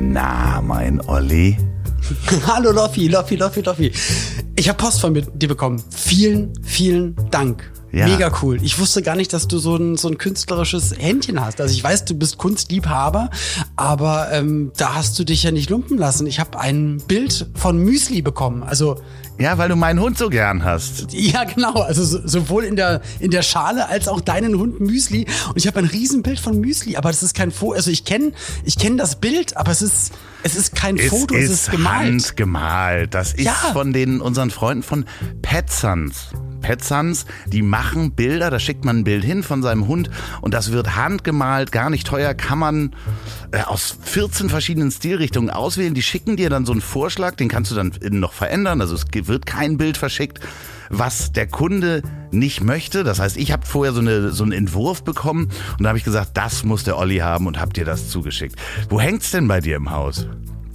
Na, mein Olli. Hallo Loffi, Loffi, Loffi, Loffi. Ich habe Post von dir bekommen. Vielen, vielen Dank. Ja. Mega cool. Ich wusste gar nicht, dass du so ein, so ein künstlerisches Händchen hast. Also ich weiß, du bist Kunstliebhaber, aber ähm, da hast du dich ja nicht lumpen lassen. Ich habe ein Bild von Müsli bekommen. Also ja, weil du meinen Hund so gern hast. Ja, genau. Also so, sowohl in der, in der Schale als auch deinen Hund Müsli. Und ich habe ein Riesenbild von Müsli, aber das ist kein Foto. Also ich kenne ich kenn das Bild, aber es ist, es ist kein es Foto, ist es ist gemalt. Handgemalt. Das ist ja. von den unseren Freunden von Petsons, die machen Bilder, da schickt man ein Bild hin von seinem Hund und das wird handgemalt, gar nicht teuer, kann man äh, aus 14 verschiedenen Stilrichtungen auswählen. Die schicken dir dann so einen Vorschlag, den kannst du dann noch verändern, also es wird kein Bild verschickt was der Kunde nicht möchte. Das heißt, ich habe vorher so, eine, so einen Entwurf bekommen und da habe ich gesagt, das muss der Olli haben und habe dir das zugeschickt. Wo hängt's denn bei dir im Haus?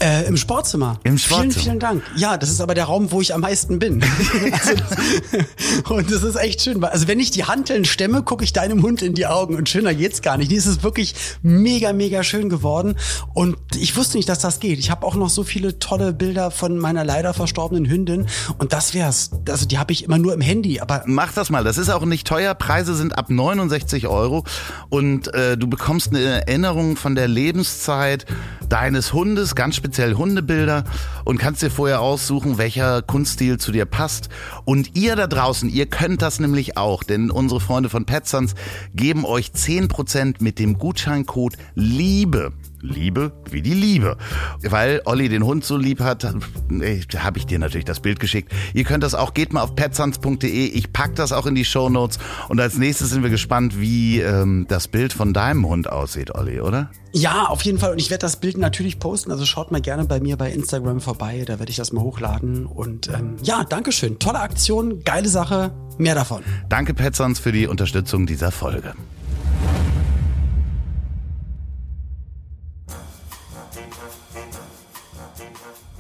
Äh, Im Sportzimmer. Im Sportzimmer. Vielen, vielen Dank. Ja, das ist aber der Raum, wo ich am meisten bin. also das, und das ist echt schön. Also wenn ich die Hanteln stemme, gucke ich deinem Hund in die Augen und schöner geht's gar nicht. Die ist es wirklich mega, mega schön geworden. Und ich wusste nicht, dass das geht. Ich habe auch noch so viele tolle Bilder von meiner leider verstorbenen Hündin. Und das wär's. Also die habe ich immer nur im Handy. Aber mach das mal. Das ist auch nicht teuer. Preise sind ab 69 Euro und äh, du bekommst eine Erinnerung von der Lebenszeit deines Hundes, ganz speziell speziell Hundebilder und kannst dir vorher aussuchen, welcher Kunststil zu dir passt. Und ihr da draußen, ihr könnt das nämlich auch, denn unsere Freunde von PetSons geben euch 10% mit dem Gutscheincode LIEBE Liebe wie die Liebe. Weil Olli den Hund so lieb hat, habe ich dir natürlich das Bild geschickt. Ihr könnt das auch, geht mal auf petsans.de. Ich pack das auch in die Show Notes. Und als nächstes sind wir gespannt, wie ähm, das Bild von deinem Hund aussieht, Olli, oder? Ja, auf jeden Fall. Und ich werde das Bild natürlich posten. Also schaut mal gerne bei mir bei Instagram vorbei. Da werde ich das mal hochladen. Und ähm, ja, Dankeschön. Tolle Aktion, geile Sache. Mehr davon. Danke, Petsons, für die Unterstützung dieser Folge.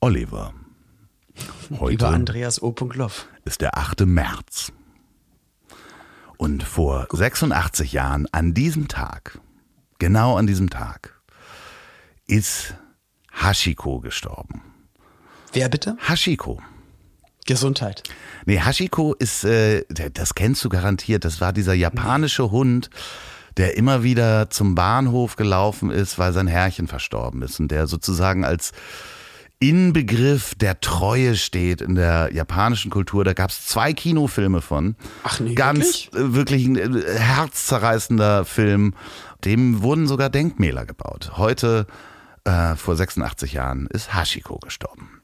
Oliver. Heute Lieber Andreas O. Loff. ist der 8. März. Und vor 86 Jahren, an diesem Tag, genau an diesem Tag, ist Hashiko gestorben. Wer bitte? Hashiko. Gesundheit. Nee, Hashiko ist, äh, das kennst du garantiert, das war dieser japanische Hund, der immer wieder zum Bahnhof gelaufen ist, weil sein Herrchen verstorben ist und der sozusagen als Inbegriff der Treue steht in der japanischen Kultur. Da gab es zwei Kinofilme von. Ach nee, Ganz wirklich? Äh, wirklich ein äh, herzzerreißender Film. Dem wurden sogar Denkmäler gebaut. Heute, äh, vor 86 Jahren, ist Hashiko gestorben.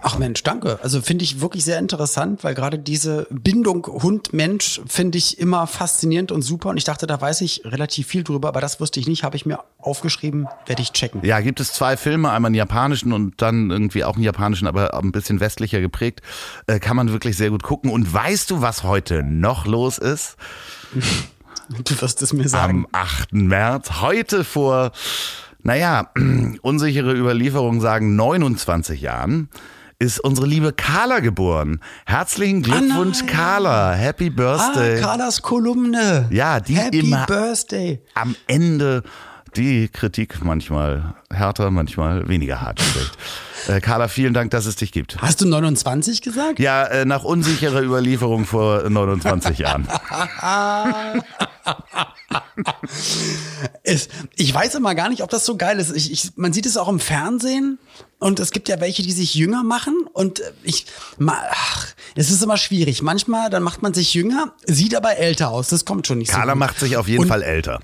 Ach Mensch, danke. Also finde ich wirklich sehr interessant, weil gerade diese Bindung Hund-Mensch finde ich immer faszinierend und super. Und ich dachte, da weiß ich relativ viel drüber, aber das wusste ich nicht, habe ich mir aufgeschrieben, werde ich checken. Ja, gibt es zwei Filme, einmal einen japanischen und dann irgendwie auch einen japanischen, aber ein bisschen westlicher geprägt. Äh, kann man wirklich sehr gut gucken. Und weißt du, was heute noch los ist? Du wirst es mir sagen. Am 8. März, heute vor, naja, unsichere Überlieferungen sagen 29 Jahren ist unsere liebe Carla geboren. Herzlichen Glückwunsch, ah Carla. Happy Birthday. Ah, Carlas Kolumne. Ja, die Happy immer Birthday. am Ende die Kritik manchmal härter, manchmal weniger hart spricht. Äh, Carla, vielen Dank, dass es dich gibt. Hast du 29 gesagt? Ja, äh, nach unsicherer Überlieferung vor 29 Jahren. es, ich weiß immer gar nicht, ob das so geil ist. Ich, ich, man sieht es auch im Fernsehen und es gibt ja welche, die sich jünger machen und ich, ach, es ist immer schwierig. Manchmal, dann macht man sich jünger, sieht aber älter aus. Das kommt schon nicht Carla so gut. macht sich auf jeden und, Fall älter.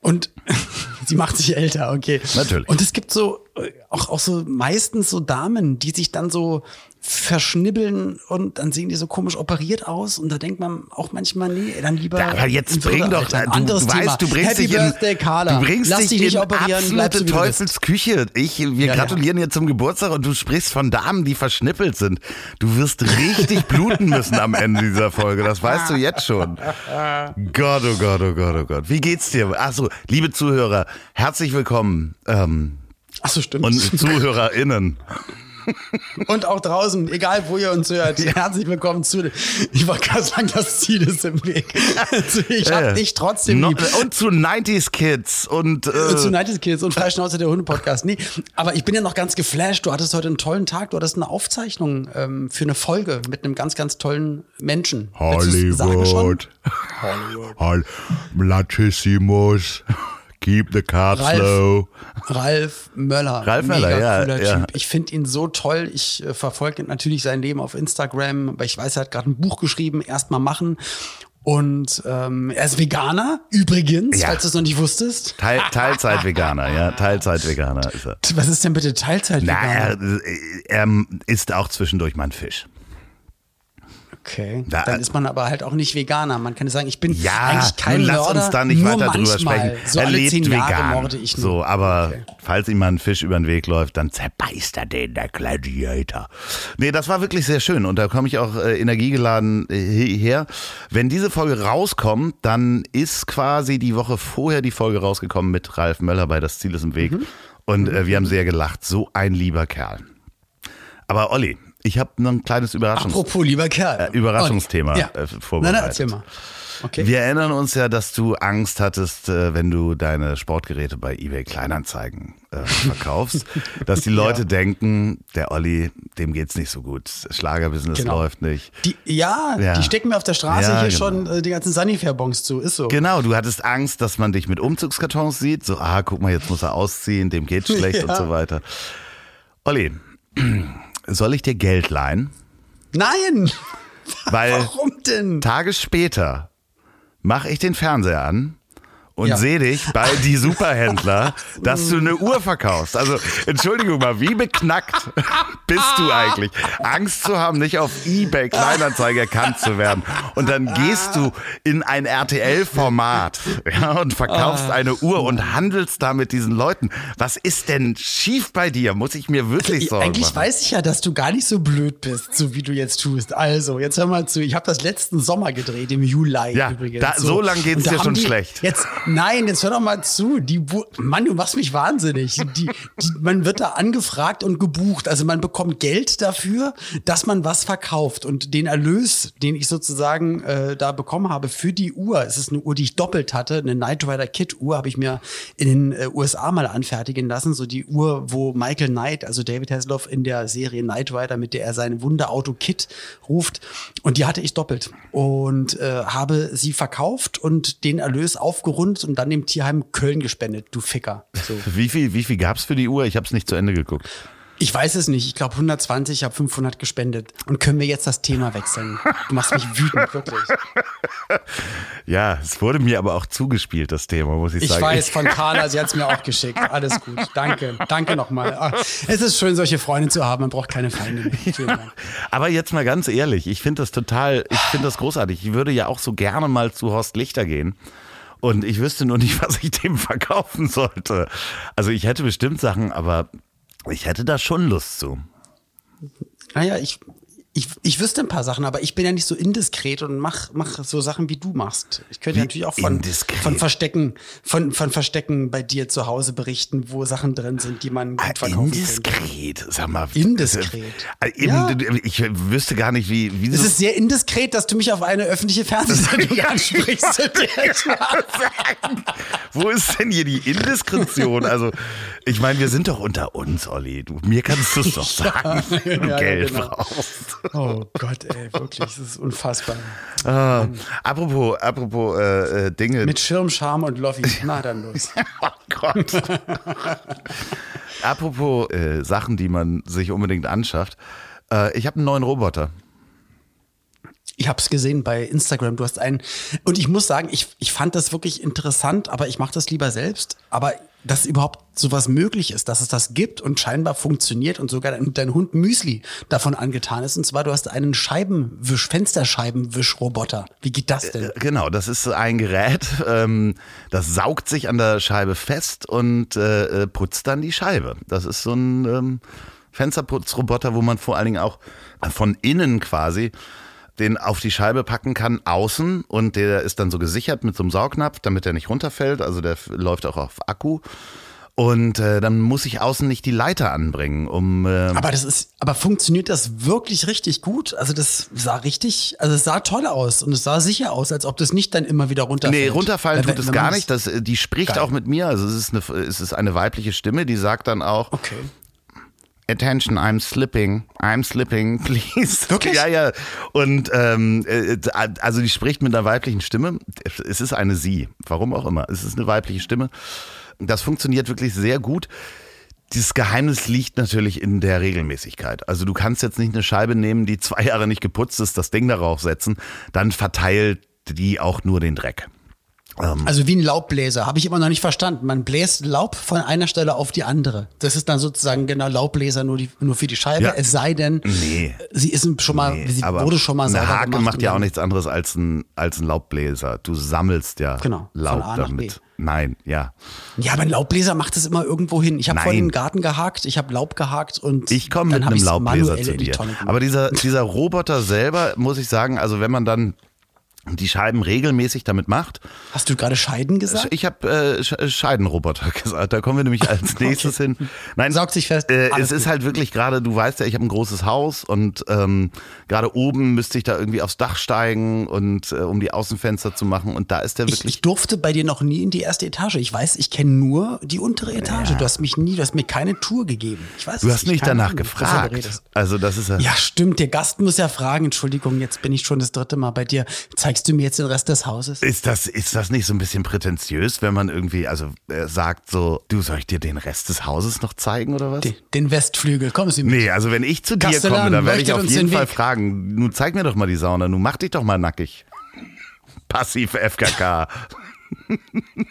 Und sie macht sich älter, okay. Natürlich. Und es gibt so, auch, auch so meistens so Damen, die sich dann so verschnibbeln und dann sehen die so komisch operiert aus und da denkt man auch manchmal, nee, dann lieber. Ja, aber jetzt bring doch, Alter, ein du, anderes du Thema. weißt, du bringst Happy dich Birthday, in, Carla. du bringst Lass dich nicht in operieren, absolute du. Teufelsküche. Ich, wir Ja, gratulieren dir zum Geburtstag und du sprichst von Damen, die verschnippelt sind. Du wirst richtig bluten müssen am Ende dieser Folge. Das weißt du jetzt schon. Gott, oh Gott, oh Gott, oh Gott. Wie geht's dir? Achso, liebe Zuhörer, herzlich willkommen. Ähm, Ach so, stimmt. und ZuhörerInnen. Und auch draußen, egal wo ihr uns hört, herzlich willkommen zu. Ich wollte gerade sagen, das Ziel ist im Weg. Also ich hab dich trotzdem No, lieb. und zu 90s Kids und äh, Und zu Nighties Kids und Freischnauze der Hunde-Podcast. Nee, aber ich bin ja noch ganz geflasht. Du hattest heute einen tollen Tag. Du hattest eine Aufzeichnung ähm, für eine Folge mit einem ganz, ganz tollen Menschen. Hollywood. Hollywood. Latissimus. Keep the cards Ralf. low. Ralf Möller. Ralf Möller, Mega ja, cooler ja. Typ. Ich finde ihn so toll. Ich äh, verfolge natürlich sein Leben auf Instagram, aber ich weiß, er hat gerade ein Buch geschrieben, erstmal machen. Und ähm, er ist Veganer, übrigens, Ja. falls du es noch nicht wusstest. Teil, Teilzeit-Veganer, ja, Teilzeit-Veganer ist er. Was ist denn bitte Na, Teilzeit-Veganer? er, er isst auch zwischendurch mal einen Fisch. Okay, Da- dann ist man aber halt auch nicht Veganer. Man kann sagen, ich bin Ja, eigentlich kein nun lass Mörder, uns da nicht weiter drüber sprechen. So er lebt vegan. morde ich nur. So, aber Okay. falls ihm mal ein Fisch über den Weg läuft, dann zerbeißt er den, der Gladiator. Nee, das war wirklich sehr schön und da komme ich auch äh, energiegeladen äh, her. Wenn diese Folge rauskommt, dann ist quasi die Woche vorher die Folge rausgekommen mit Ralf Möller bei Das Ziel ist im Mhm. Weg und äh, wir haben sehr gelacht. So ein lieber Kerl. Aber Olli, ich habe noch ein kleines Überraschungs Apropos, lieber Kerl. Äh, Überraschungsthema, ja. äh, Nein, vorbereitet. nein, erzähl mal. Okay. Wir erinnern uns ja, dass du Angst hattest, äh, wenn du deine Sportgeräte bei eBay Kleinanzeigen äh, verkaufst, dass die Leute denken, der Olli, dem geht's nicht so gut. Schlagerbusiness Genau. läuft nicht. Die, ja, Ja. die stecken mir auf der Straße Ja, hier genau. schon die ganzen Sanifair-Bons zu. Ist so. Genau, du hattest Angst, dass man dich mit Umzugskartons sieht. So, ah, guck mal, jetzt muss er ausziehen, dem geht's schlecht Ja. und so weiter. Olli, soll ich dir Geld leihen? Nein! Weil Warum denn? Tage später mache ich den Fernseher an und Ja. sehe dich bei die Superhändler, dass du eine Uhr verkaufst. Also Entschuldigung mal, wie beknackt bist du eigentlich? Angst zu haben, nicht auf eBay Kleinanzeige erkannt zu werden. Und dann gehst du in ein RTL-Format ja, und verkaufst Ah. eine Uhr und handelst da mit diesen Leuten. Was ist denn schief bei dir? Muss ich mir wirklich Sorgen Eigentlich machen? weiß ich ja, dass du gar nicht so blöd bist, so wie du jetzt tust. Also, jetzt hör mal zu. Ich habe das letzten Sommer gedreht, im Juli Ja, übrigens. da- so lang geht's Und da dir schon die, schlecht. Jetzt, nein, jetzt hör doch mal zu. Die, Bu- Mann, du machst mich wahnsinnig. Die, die, man wird da angefragt und gebucht. Also man bekommt Geld dafür, dass man was verkauft. Und den Erlös, den ich sozusagen äh, da bekommen habe für die Uhr, es ist eine Uhr, die ich doppelt hatte, eine Knight Rider Kit Uhr, habe ich mir in den äh, USA mal anfertigen lassen. So die Uhr, wo Michael Knight, also David Hasselhoff in der Serie Knight Rider, mit der er sein Wunderauto Kit ruft. Und die hatte ich doppelt. Und äh, habe sie verkauft und den Erlös aufgerundet und dann dem Tierheim Köln gespendet, du Ficker. So. Wie viel, wie viel gab's für die Uhr? Ich habe es nicht zu Ende geguckt. Ich weiß es nicht. Ich glaube 120, ich habe 500 gespendet. Und können wir jetzt das Thema wechseln? Du machst mich wütend, wirklich. Ja, es wurde mir aber auch zugespielt, das Thema, muss ich, Ich sagen. weiß von Carla, sie hat es mir auch geschickt. Alles gut. Danke. Danke nochmal. Ah, Es ist schön, solche Freunde zu haben. Man braucht keine Feinde Dank. aber jetzt mal ganz ehrlich, ich finde das total, ich finde das großartig. Ich würde ja auch so gerne mal zu Horst Lichter gehen. Und ich wüsste nur nicht, was ich dem verkaufen sollte. Also ich hätte bestimmt Sachen, aber ich hätte da schon Lust zu. Naja, ich, ich, ich wüsste ein paar Sachen, aber ich bin ja nicht so indiskret und mach, mach so Sachen, wie du machst. Ich könnte Wie natürlich auch von, indiskret? von Verstecken, von, von Verstecken bei dir zu Hause berichten, wo Sachen drin sind, die man gut verkaufen könnte. Indiskret, sag mal. Indiskret. Äh, Ja. Ich wüsste gar nicht, wie, wie Es ist sehr indiskret, dass du mich auf eine öffentliche Fernsehsendung ansprichst. Wo ist denn hier die Indiskretion? Also, ich meine, wir sind doch unter uns, Olli. Du, mir kannst du es doch sagen, wenn du ja, Geld genau. brauchst. Oh Gott, ey, wirklich, das ist unfassbar. Ah, apropos, apropos äh, äh, Dinge. Mit Schirm, Charme und Loffi. Na, dann los. oh Gott. apropos äh, Sachen, die man sich unbedingt anschafft. Äh, ich habe einen neuen Roboter. Ich habe es gesehen bei Instagram. Du hast einen. Und ich muss sagen, ich, ich fand das wirklich interessant, aber ich mache das lieber selbst. Aber dass überhaupt sowas möglich ist, dass es das gibt und scheinbar funktioniert und sogar dein, dein Hund Müsli davon angetan ist. Und zwar, du hast einen Scheibenwisch, Fensterscheibenwischroboter. Wie geht das denn? Äh, Genau, das ist ein Gerät, ähm, das saugt sich an der Scheibe fest und äh, äh, putzt dann die Scheibe. Das ist so ein ähm, Fensterputzroboter, wo man vor allen Dingen auch von innen quasi den auf die Scheibe packen kann, außen und der ist dann so gesichert mit so einem Saugnapf, damit er nicht runterfällt. Also der läuft auch auf Akku. Und äh, dann muss ich außen nicht die Leiter anbringen, um äh, Aber das ist, aber funktioniert das wirklich richtig gut? Also das sah richtig, also es sah toll aus und es sah sicher aus, als ob das nicht dann immer wieder runterfällt. Nee, runterfallen Weil tut es gar nicht. Das, äh, die spricht Geil. auch mit mir. Also es ist, eine, es ist eine weibliche Stimme, die sagt dann auch, Okay. Attention, I'm slipping, I'm slipping, please. Wirklich? Ja, ja. Und ähm, äh, also die spricht mit einer weiblichen Stimme. Es ist eine Sie, warum auch immer. Es ist eine weibliche Stimme. Das funktioniert wirklich sehr gut. Dieses Geheimnis liegt natürlich in der Regelmäßigkeit. Also du kannst jetzt nicht eine Scheibe nehmen, die zwei Jahre nicht geputzt ist, das Ding darauf setzen, dann verteilt die auch nur den Dreck. Also wie ein Laubbläser, habe ich immer noch nicht verstanden. Man bläst Laub von einer Stelle auf die andere. Das ist dann sozusagen genau Laubbläser nur, die, nur für die Scheibe. Ja. Es sei denn, Nee. sie ist schon mal, Nee, sie wurde schon mal eine sauber Hake gemacht. macht ja auch nichts anderes als ein, als ein Laubbläser. Du sammelst ja Genau, Laub damit. Nein, ja. Ja, aber ein Laubbläser macht es immer irgendwo hin. Ich habe vorhin den Garten gehakt, ich habe Laub gehakt und Ich komme mit einem Laubbläser zu dir. Aber dieser, dieser Roboter selber, muss ich sagen, also wenn man dann die Scheiben regelmäßig damit macht. Hast du gerade Scheiden gesagt? Ich habe äh, Sch- Scheidenroboter gesagt, da kommen wir nämlich als nächstes hin. Nein, Saugt sich fest. Äh, es ist gut. halt wirklich gerade, du weißt ja, ich habe ein großes Haus und ähm, gerade oben müsste ich da irgendwie aufs Dach steigen und äh, um die Außenfenster zu machen und da ist der Ich, wirklich ich durfte bei dir noch nie in die erste Etage. Ich weiß, ich kenne nur die untere Etage. Du hast mich nie, du hast mir keine Tour gegeben. Ich weiß Du hast nicht keine danach gefragt. Also das ist ja. Ja, stimmt. Der Gast muss ja fragen. Entschuldigung, jetzt bin ich schon das dritte Mal bei dir. Zeigst du mir jetzt den Rest des Hauses? Ist das, ist das nicht so ein bisschen prätentiös, wenn man irgendwie, also äh, sagt so, du soll ich dir den Rest des Hauses noch zeigen oder was? Den, den Westflügel. Kommen Sie mit. Nee, also wenn ich zu dir Kastellan, komme, dann werde ich auf jeden den Fall Weg. fragen, nun zeig mir doch mal die Sauna, nun mach dich doch mal nackig. Passiv FKK.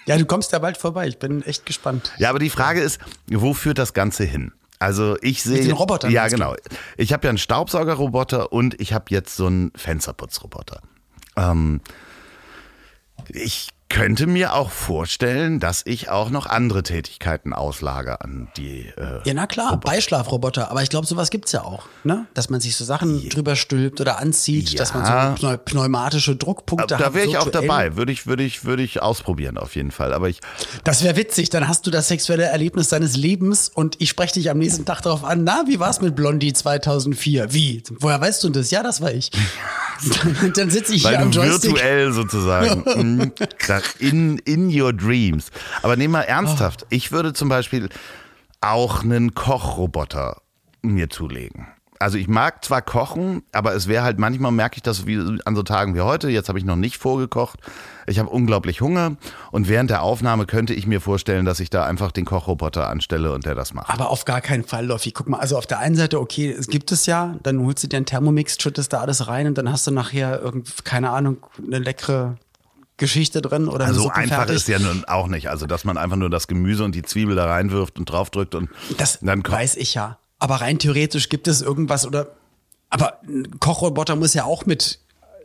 Ja, du kommst ja bald vorbei. Ich bin echt gespannt. Ja, aber die Frage ist, wo führt das Ganze hin? Also ich sehe. den Robotern Ja, genau. Ich habe ja einen Staubsaugerroboter und ich habe jetzt so einen Fensterputzroboter. Ähm, ich könnte mir auch vorstellen, dass ich auch noch andere Tätigkeiten auslage an die. Äh, Ja, na klar, Beischlafroboter. Aber ich glaube, sowas gibt's ja auch. Ne? Dass man sich so Sachen drüber stülpt oder anzieht, dass man Ja. so pneu- pneumatische Druckpunkte hat. da wäre ich auch dabei. Würde ich, würde ich, würde ich ausprobieren auf jeden Fall. Aber ich, Das wäre witzig, dann hast du das sexuelle Erlebnis deines Lebens und ich spreche dich am nächsten Tag darauf an, na, wie war's mit Blondie 2004? Wie? Woher weißt du das? Ja, das war ich. Dann sitze ich weil hier am Joystick. virtuell sozusagen mm, in, in your dreams. Aber nehmen wir Oh. ernsthaft. Ich würde zum Beispiel auch einen Kochroboter mir zulegen. Also ich mag zwar kochen, aber es wäre halt manchmal merke ich das wie an so Tagen wie heute. Jetzt habe ich noch nicht vorgekocht. Ich habe unglaublich Hunger und während der Aufnahme könnte ich mir vorstellen, dass ich da einfach den Kochroboter anstelle und der das macht. Aber auf gar keinen Fall, Loffi. Guck mal, also auf der einen Seite, okay, es gibt es ja, dann holst du dir einen Thermomix, schüttest da alles rein und dann hast du nachher irgend, keine Ahnung, eine leckere Geschichte drin oder Also einfach fertig. ist ja nun auch nicht. Also dass man einfach nur das Gemüse und die Zwiebel da reinwirft und draufdrückt und Das dann weiß ich ja. Aber rein theoretisch gibt es irgendwas oder. Aber ein Kochroboter muss ja auch mit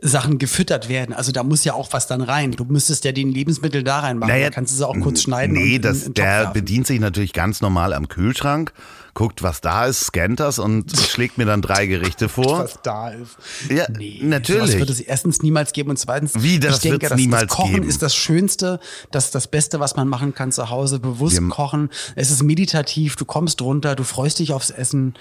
Sachen gefüttert werden. Also da muss ja auch was dann rein. Du müsstest ja die Lebensmittel da reinmachen. Naja, Dann kannst du sie auch kurz schneiden. Nee, und das, in, in den der werfen. bedient sich natürlich ganz normal am Kühlschrank, guckt, was da ist, scannt das und schlägt mir dann drei Gerichte vor. was da ist. Ja, natürlich. Sowas wird es erstens niemals geben und zweitens, Wie, das ich denke, das, niemals das Kochen geben? ist das Schönste, das das Beste, was man machen kann zu Hause. Bewusst Wir- kochen. Es ist meditativ. Du kommst runter, du freust dich aufs Essen.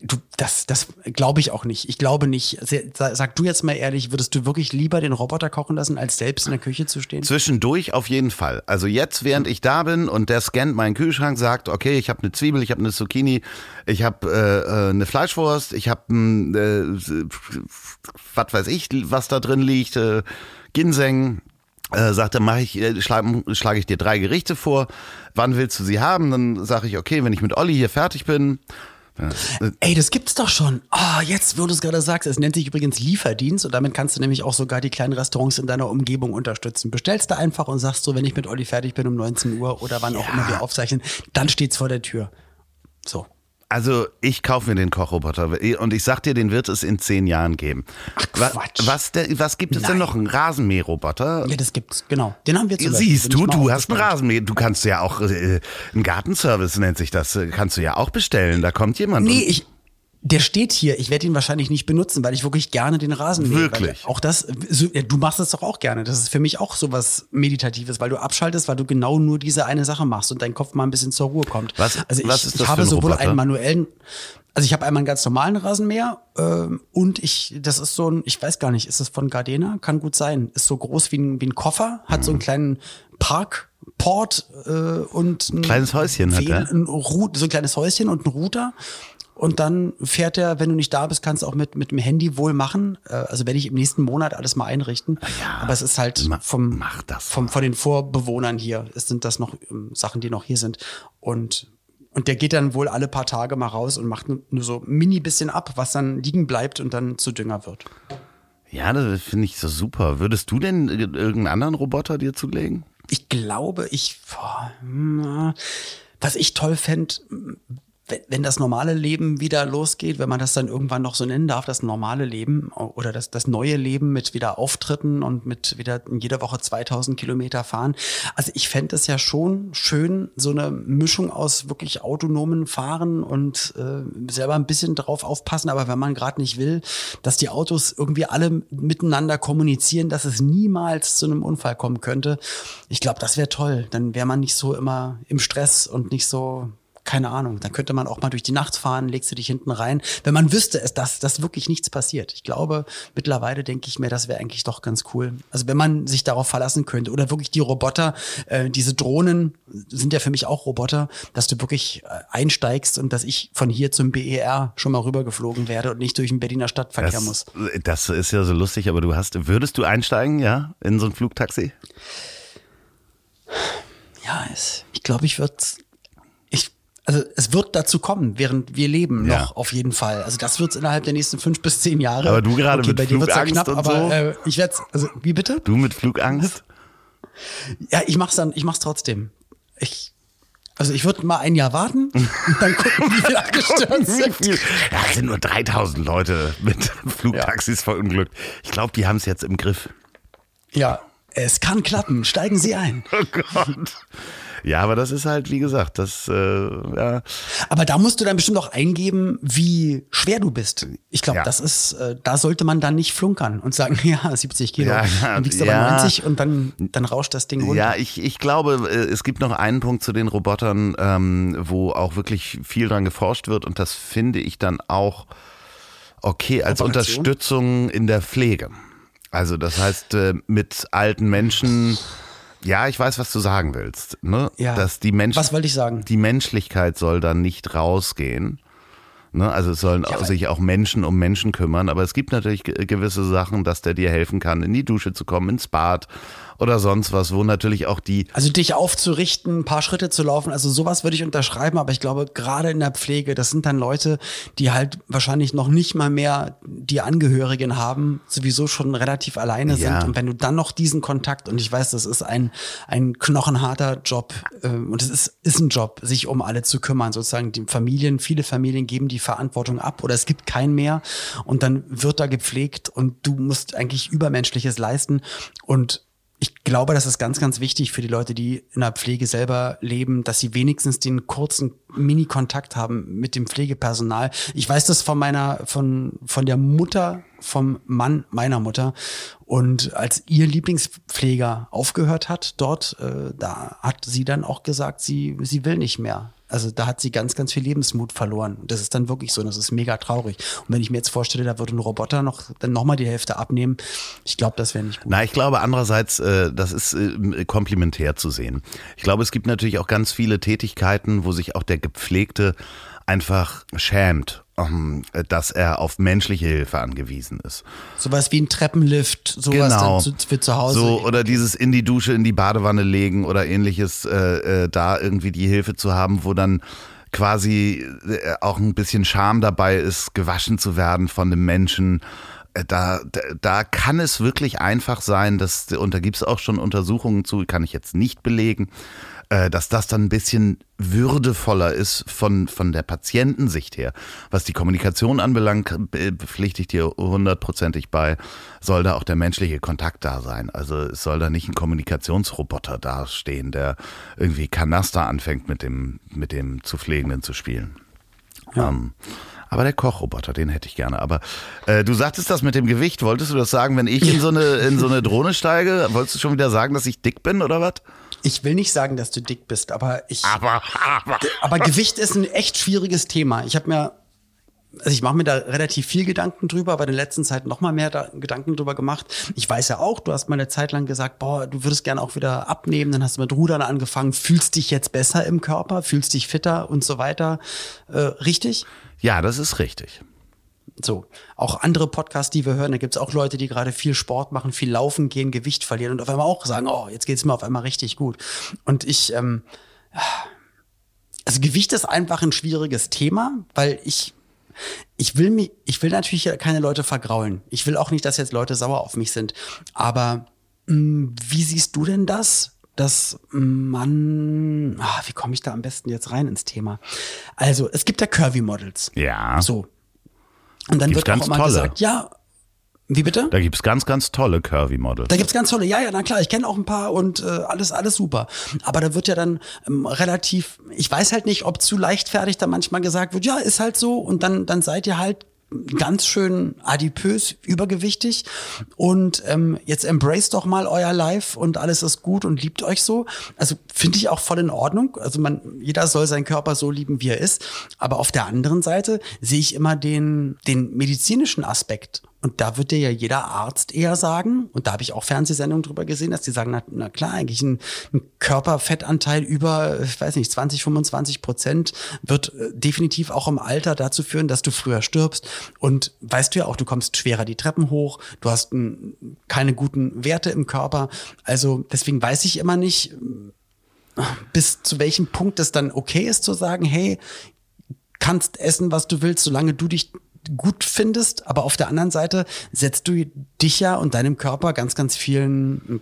Du, das, das glaube ich auch nicht. Ich glaube nicht. Sag du jetzt mal ehrlich, würdest du wirklich lieber den Roboter kochen lassen, als selbst in der Küche zu stehen? Zwischendurch auf jeden Fall. Also jetzt, während ich da bin und der scannt meinen Kühlschrank, sagt, okay, ich habe eine Zwiebel, ich habe eine Zucchini, ich habe äh, äh, eine Fleischwurst, ich habe äh, was weiß ich, was da drin liegt, äh, Ginseng. Äh, sagt er, mache ich, äh, schlage schlag ich dir drei Gerichte vor. Wann willst du sie haben? Dann sage ich, okay, wenn ich mit Olli hier fertig bin, Ey, das gibt's doch schon. Ah, jetzt, wo du es gerade sagst, es nennt sich übrigens Lieferdienst und damit kannst du nämlich auch sogar die kleinen Restaurants in deiner Umgebung unterstützen. Bestellst du einfach und sagst so, wenn ich mit Olli fertig bin um 19 Uhr oder wann auch immer wir aufzeichnen, dann steht's vor der Tür. So. Also ich kaufe mir den Kochroboter und ich sag dir, den wird es in zehn Jahren geben. Ach, Quatsch. Was, der, was gibt es denn Nein. noch? Ein Rasenmäherroboter? Ja, das gibt's, genau. Den haben wir Beispiel. Siehst du, du hast einen. Rasenmäher. Du kannst ja auch, äh, einen Gartenservice nennt sich das, äh, kannst du ja auch bestellen. Da kommt jemand. Nee, ich. Der steht hier. Ich werde ihn wahrscheinlich nicht benutzen, weil ich wirklich gerne den Rasen mähe. Wirklich? Auch das, so, du machst es doch auch gerne. Das ist für mich auch sowas Meditatives, weil du abschaltest, weil du genau nur diese eine Sache machst und dein Kopf mal ein bisschen zur Ruhe kommt. Was- also ich, was ist das ich habe ein sowohl einen manuellen, also ich habe einmal einen ganz normalen Rasenmäher ähm, und ich, das ist so ein, ich weiß gar nicht, ist das von Gardena? Kann gut sein. Ist so groß wie ein, wie ein Koffer, hat Mhm. so einen kleinen Parkport äh, und ein Kleines Häuschen hat Wähl- er. ein Ru- so ein kleines Häuschen und ein Router. Und dann fährt er, wenn du nicht da bist, kannst du auch mit, mit dem Handy wohl machen. Äh, Also werde ich im nächsten Monat alles mal einrichten. Aber es ist halt vom, vom, von den Vorbewohnern hier. Es sind das noch ähm, Sachen, die noch hier sind. Und, und der geht dann wohl alle paar Tage mal raus und macht nur, so mini bisschen ab, was dann liegen bleibt und dann zu Dünger wird. Ja, das finde ich so super. Würdest du denn irgendeinen anderen Roboter dir zulegen? Ich glaube, ich, boah, na, was ich toll fände, wenn, wenn das normale Leben wieder losgeht, wenn man das dann irgendwann noch so nennen darf, das normale Leben oder das, das neue Leben mit wieder Auftritten und mit wieder in jeder Woche 2000 Kilometer fahren. Also ich fände es ja schon schön, so eine Mischung aus wirklich autonomen Fahren und äh, selber ein bisschen drauf aufpassen, aber wenn man gerade nicht will, dass die Autos irgendwie alle miteinander kommunizieren, dass es niemals zu einem Unfall kommen könnte. Ich glaube, das wäre toll. Dann wäre man nicht so immer im Stress und nicht so keine Ahnung, dann könnte man auch mal durch die Nacht fahren, legst du dich hinten rein. Wenn man wüsste, dass, dass wirklich nichts passiert. Ich glaube, mittlerweile denke ich mir, das wäre eigentlich doch ganz cool. Also wenn man sich darauf verlassen könnte oder wirklich die Roboter, äh, diese Drohnen sind ja für mich auch Roboter, dass du wirklich äh, einsteigst und dass ich von hier zum BER schon mal rübergeflogen werde und nicht durch den Berliner Stadtverkehr muss. Das, das ist ja so lustig, aber du hast, würdest du einsteigen, ja, in so ein Flugtaxi? Ja, ich glaube, ich würde also es wird dazu kommen, während wir leben, Ja. noch auf jeden Fall. Also das wird es innerhalb der nächsten fünf bis zehn Jahre. Aber du gerade mit bei dir wird's ja Flugangst knapp, und aber so? äh, ich werde also wie bitte? Du mit Flugangst? Ja, ich mach's dann, ich mach's trotzdem. Ich also ich würde mal ein Jahr warten und dann gucken, wie viel abgestürzt sind. Ja, es sind nur 3000 Leute mit Flugtaxis verunglückt. Ich glaube, die haben es jetzt im Griff. Ja, es kann klappen. Steigen Sie ein. Oh Gott. Ja, aber das ist halt, wie gesagt, das, äh, ja. Aber da musst du dann bestimmt auch eingeben, wie schwer du bist. Ich glaube, Ja. das ist, äh, da sollte man dann nicht flunkern und sagen, ja, 70 Kilo. Ja, ja, dann wiegst du aber 90 und dann, dann rauscht das Ding runter. Ja, ich, ich glaube, äh, es gibt noch einen Punkt zu den Robotern, ähm, wo auch wirklich viel dran geforscht wird und das finde ich dann auch okay als Operation? Unterstützung in der Pflege. Also das heißt, äh, mit alten Menschen, ja, ich weiß, was du sagen willst, ne? Ja. Dass die Menschen, Was wollte ich sagen? die Menschlichkeit soll dann nicht rausgehen. Ne? Also es sollen weil- sich auch Menschen um Menschen kümmern, aber es gibt natürlich ge- gewisse Sachen, dass der dir helfen kann, in die Dusche zu kommen, ins Bad oder sonst was, wo natürlich auch die Also dich aufzurichten, ein paar Schritte zu laufen, also sowas würde ich unterschreiben, aber ich glaube, gerade in der Pflege, das sind dann Leute, die halt wahrscheinlich noch nicht mal mehr die Angehörigen haben, sowieso schon relativ alleine Ja. sind. Und wenn du dann noch diesen Kontakt, und ich weiß, das ist ein, ein knochenharter Job, äh, und es ist, ist ein Job, sich um alle zu kümmern, sozusagen die Familien, viele Familien geben die Verantwortung ab oder es gibt keinen mehr und dann wird da gepflegt und du musst eigentlich Übermenschliches leisten und ich glaube, das ist ganz, ganz wichtig für die Leute, die in der Pflege selber leben, dass sie wenigstens den kurzen Mini-Kontakt haben mit dem Pflegepersonal. Ich weiß das von meiner, von, von der Mutter, vom Mann meiner Mutter. Und als ihr Lieblingspfleger aufgehört hat dort, äh, da hat sie dann auch gesagt, sie, sie will nicht mehr. Also da hat sie ganz, ganz viel Lebensmut verloren. Das ist dann wirklich so, das ist mega traurig. Und wenn ich mir jetzt vorstelle, da würde ein Roboter noch, dann nochmal die Hälfte abnehmen, ich glaube, das wäre nicht gut. Na, ich glaube andererseits, äh, das ist äh, komplementär zu sehen. Ich glaube, es gibt natürlich auch ganz viele Tätigkeiten, wo sich auch der Gepflegte einfach schämt, ähm, dass er auf menschliche Hilfe angewiesen ist. Sowas wie ein Treppenlift, sowas Genau. zu, für zu Hause. So, oder dieses in die Dusche, in die Badewanne legen oder ähnliches, äh, äh, da irgendwie die Hilfe zu haben, wo dann quasi äh, auch ein bisschen Scham dabei ist, gewaschen zu werden von einem Menschen. Äh, Da, da, da kann es wirklich einfach sein, dass, und da gibt es auch schon Untersuchungen zu, kann ich jetzt nicht belegen, dass das dann ein bisschen würdevoller ist von, von der Patientensicht her. Was die Kommunikation anbelangt, äh, pflichte ich dir hundertprozentig bei, soll da auch der menschliche Kontakt da sein. Also es soll da nicht ein Kommunikationsroboter dastehen, der irgendwie Kanaster anfängt mit dem, mit dem zu Pflegenden zu spielen. Ähm, aber der Kochroboter, den hätte ich gerne. Aber äh, du sagtest das mit dem Gewicht. Wolltest du das sagen, wenn ich in so eine in so eine Drohne steige? Wolltest du schon wieder sagen, dass ich dick bin oder was? Ich will nicht sagen, dass du dick bist, aber ich. Aber, aber. Aber Gewicht ist ein echt schwieriges Thema. Ich habe mir, also ich mache mir da relativ viel Gedanken drüber, aber in der letzten Zeit noch mal mehr da, Gedanken drüber gemacht. Ich weiß ja auch, du hast mal eine Zeit lang gesagt, boah, du würdest gerne auch wieder abnehmen, dann hast du mit Rudern angefangen, fühlst dich jetzt besser im Körper, fühlst dich fitter und so weiter. Äh, richtig? Ja, das ist richtig. So, auch andere Podcasts, die wir hören, da gibt's auch Leute, die gerade viel Sport machen, viel laufen gehen, Gewicht verlieren und auf einmal auch sagen, oh, jetzt geht's mir auf einmal richtig gut. Und ich, ähm, also Gewicht ist einfach ein schwieriges Thema, weil ich, ich will mich, ich will natürlich keine Leute vergraulen. Ich will auch nicht, dass jetzt Leute sauer auf mich sind. Aber mh, wie siehst du denn das? dass man, ah, wie komme ich da am besten jetzt rein ins Thema? Also, es gibt ja Curvy Models. Ja. So. Und dann wird auch ganz immer tolle. gesagt, ja, wie bitte? Da gibt's ganz, ganz tolle Curvy-Models. Da gibt's ganz tolle, ja, ja, na klar, ich kenne auch ein paar und äh, alles, alles super. Aber da wird ja dann ähm, relativ, ich weiß halt nicht, ob zu leichtfertig da manchmal gesagt wird, ja, ist halt so und dann, dann seid ihr halt ganz schön adipös, übergewichtig und ähm, jetzt embrace doch mal euer Life und alles ist gut und liebt euch so. Also finde ich auch voll in Ordnung. Also man, jeder soll seinen Körper so lieben, wie er ist. Aber auf der anderen Seite sehe ich immer den, den medizinischen Aspekt. Und da wird dir ja jeder Arzt eher sagen, und da habe ich auch Fernsehsendungen drüber gesehen, dass die sagen, na, na klar, eigentlich ein, ein Körperfettanteil über, ich weiß nicht, 20, 25 Prozent wird äh, definitiv auch im Alter dazu führen, dass du früher stirbst. Und weißt du ja auch, du kommst schwerer die Treppen hoch, du hast n, keine guten Werte im Körper. Also deswegen weiß ich immer nicht, bis zu welchem Punkt es dann okay ist zu sagen, hey, kannst essen, was du willst, solange du dich gut findest, aber auf der anderen Seite setzt du dich ja und deinem Körper ganz, ganz vielen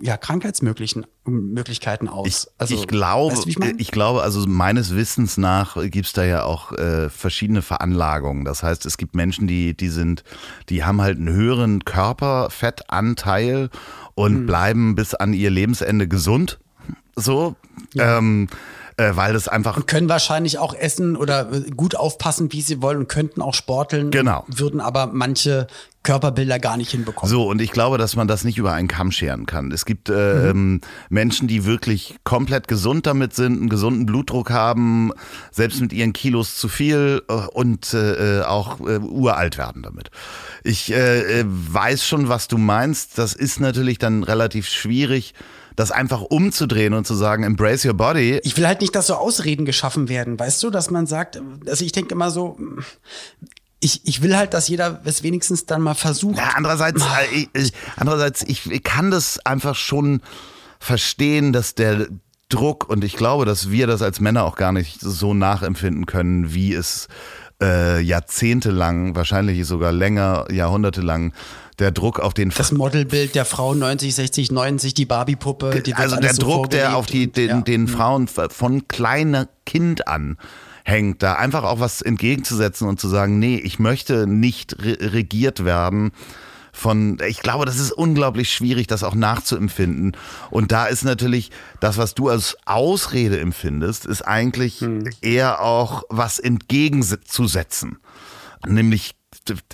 ja, Krankheitsmöglichen Möglichkeiten aus. Also, Ich, ich glaube, weißt du, ich, ich meine? glaube, also meines Wissens nach gibt's da ja auch äh, verschiedene Veranlagungen. Das heißt, es gibt Menschen, die, die sind, die haben halt einen höheren Körperfettanteil und Hm. bleiben bis an ihr Lebensende gesund. So. Ähm, äh, weil das einfach können wahrscheinlich auch essen oder äh, gut aufpassen, wie sie wollen und könnten auch sporteln. Genau. Würden aber manche Körperbilder gar nicht hinbekommen. So, und ich glaube, dass man das nicht über einen Kamm scheren kann. Es gibt äh, ähm, Menschen, die wirklich komplett gesund damit sind, einen gesunden Blutdruck haben, selbst mit ihren Kilos zu viel äh, und äh, äh, auch uralt werden damit. Ich weiß schon, was du meinst. Das ist natürlich dann relativ schwierig, das einfach umzudrehen und zu sagen, embrace your body. Ich will halt nicht, dass so Ausreden geschaffen werden, weißt du, dass man sagt, also ich denke immer so, ich, ich will halt, dass jeder es wenigstens dann mal versucht. Ja, andererseits, äh, ich, ich, andererseits, ich, ich kann das einfach schon verstehen, dass der Druck und ich glaube, dass wir das als Männer auch gar nicht so nachempfinden können, wie es äh, jahrzehntelang, wahrscheinlich sogar länger, jahrhundertelang der Druck auf den Das Modelbild der Frau 90, 60, 90, die Barbie-Puppe, die also der so Druck, der auf die, den, ja. den Frauen von kleiner Kind an hängt, da einfach auch was entgegenzusetzen und zu sagen, nee, ich möchte nicht re regiert werden von, ich glaube, das ist unglaublich schwierig, das auch nachzuempfinden. Und da ist natürlich das, was du als Ausrede empfindest, ist eigentlich Hm. eher auch was entgegenzusetzen. Nämlich,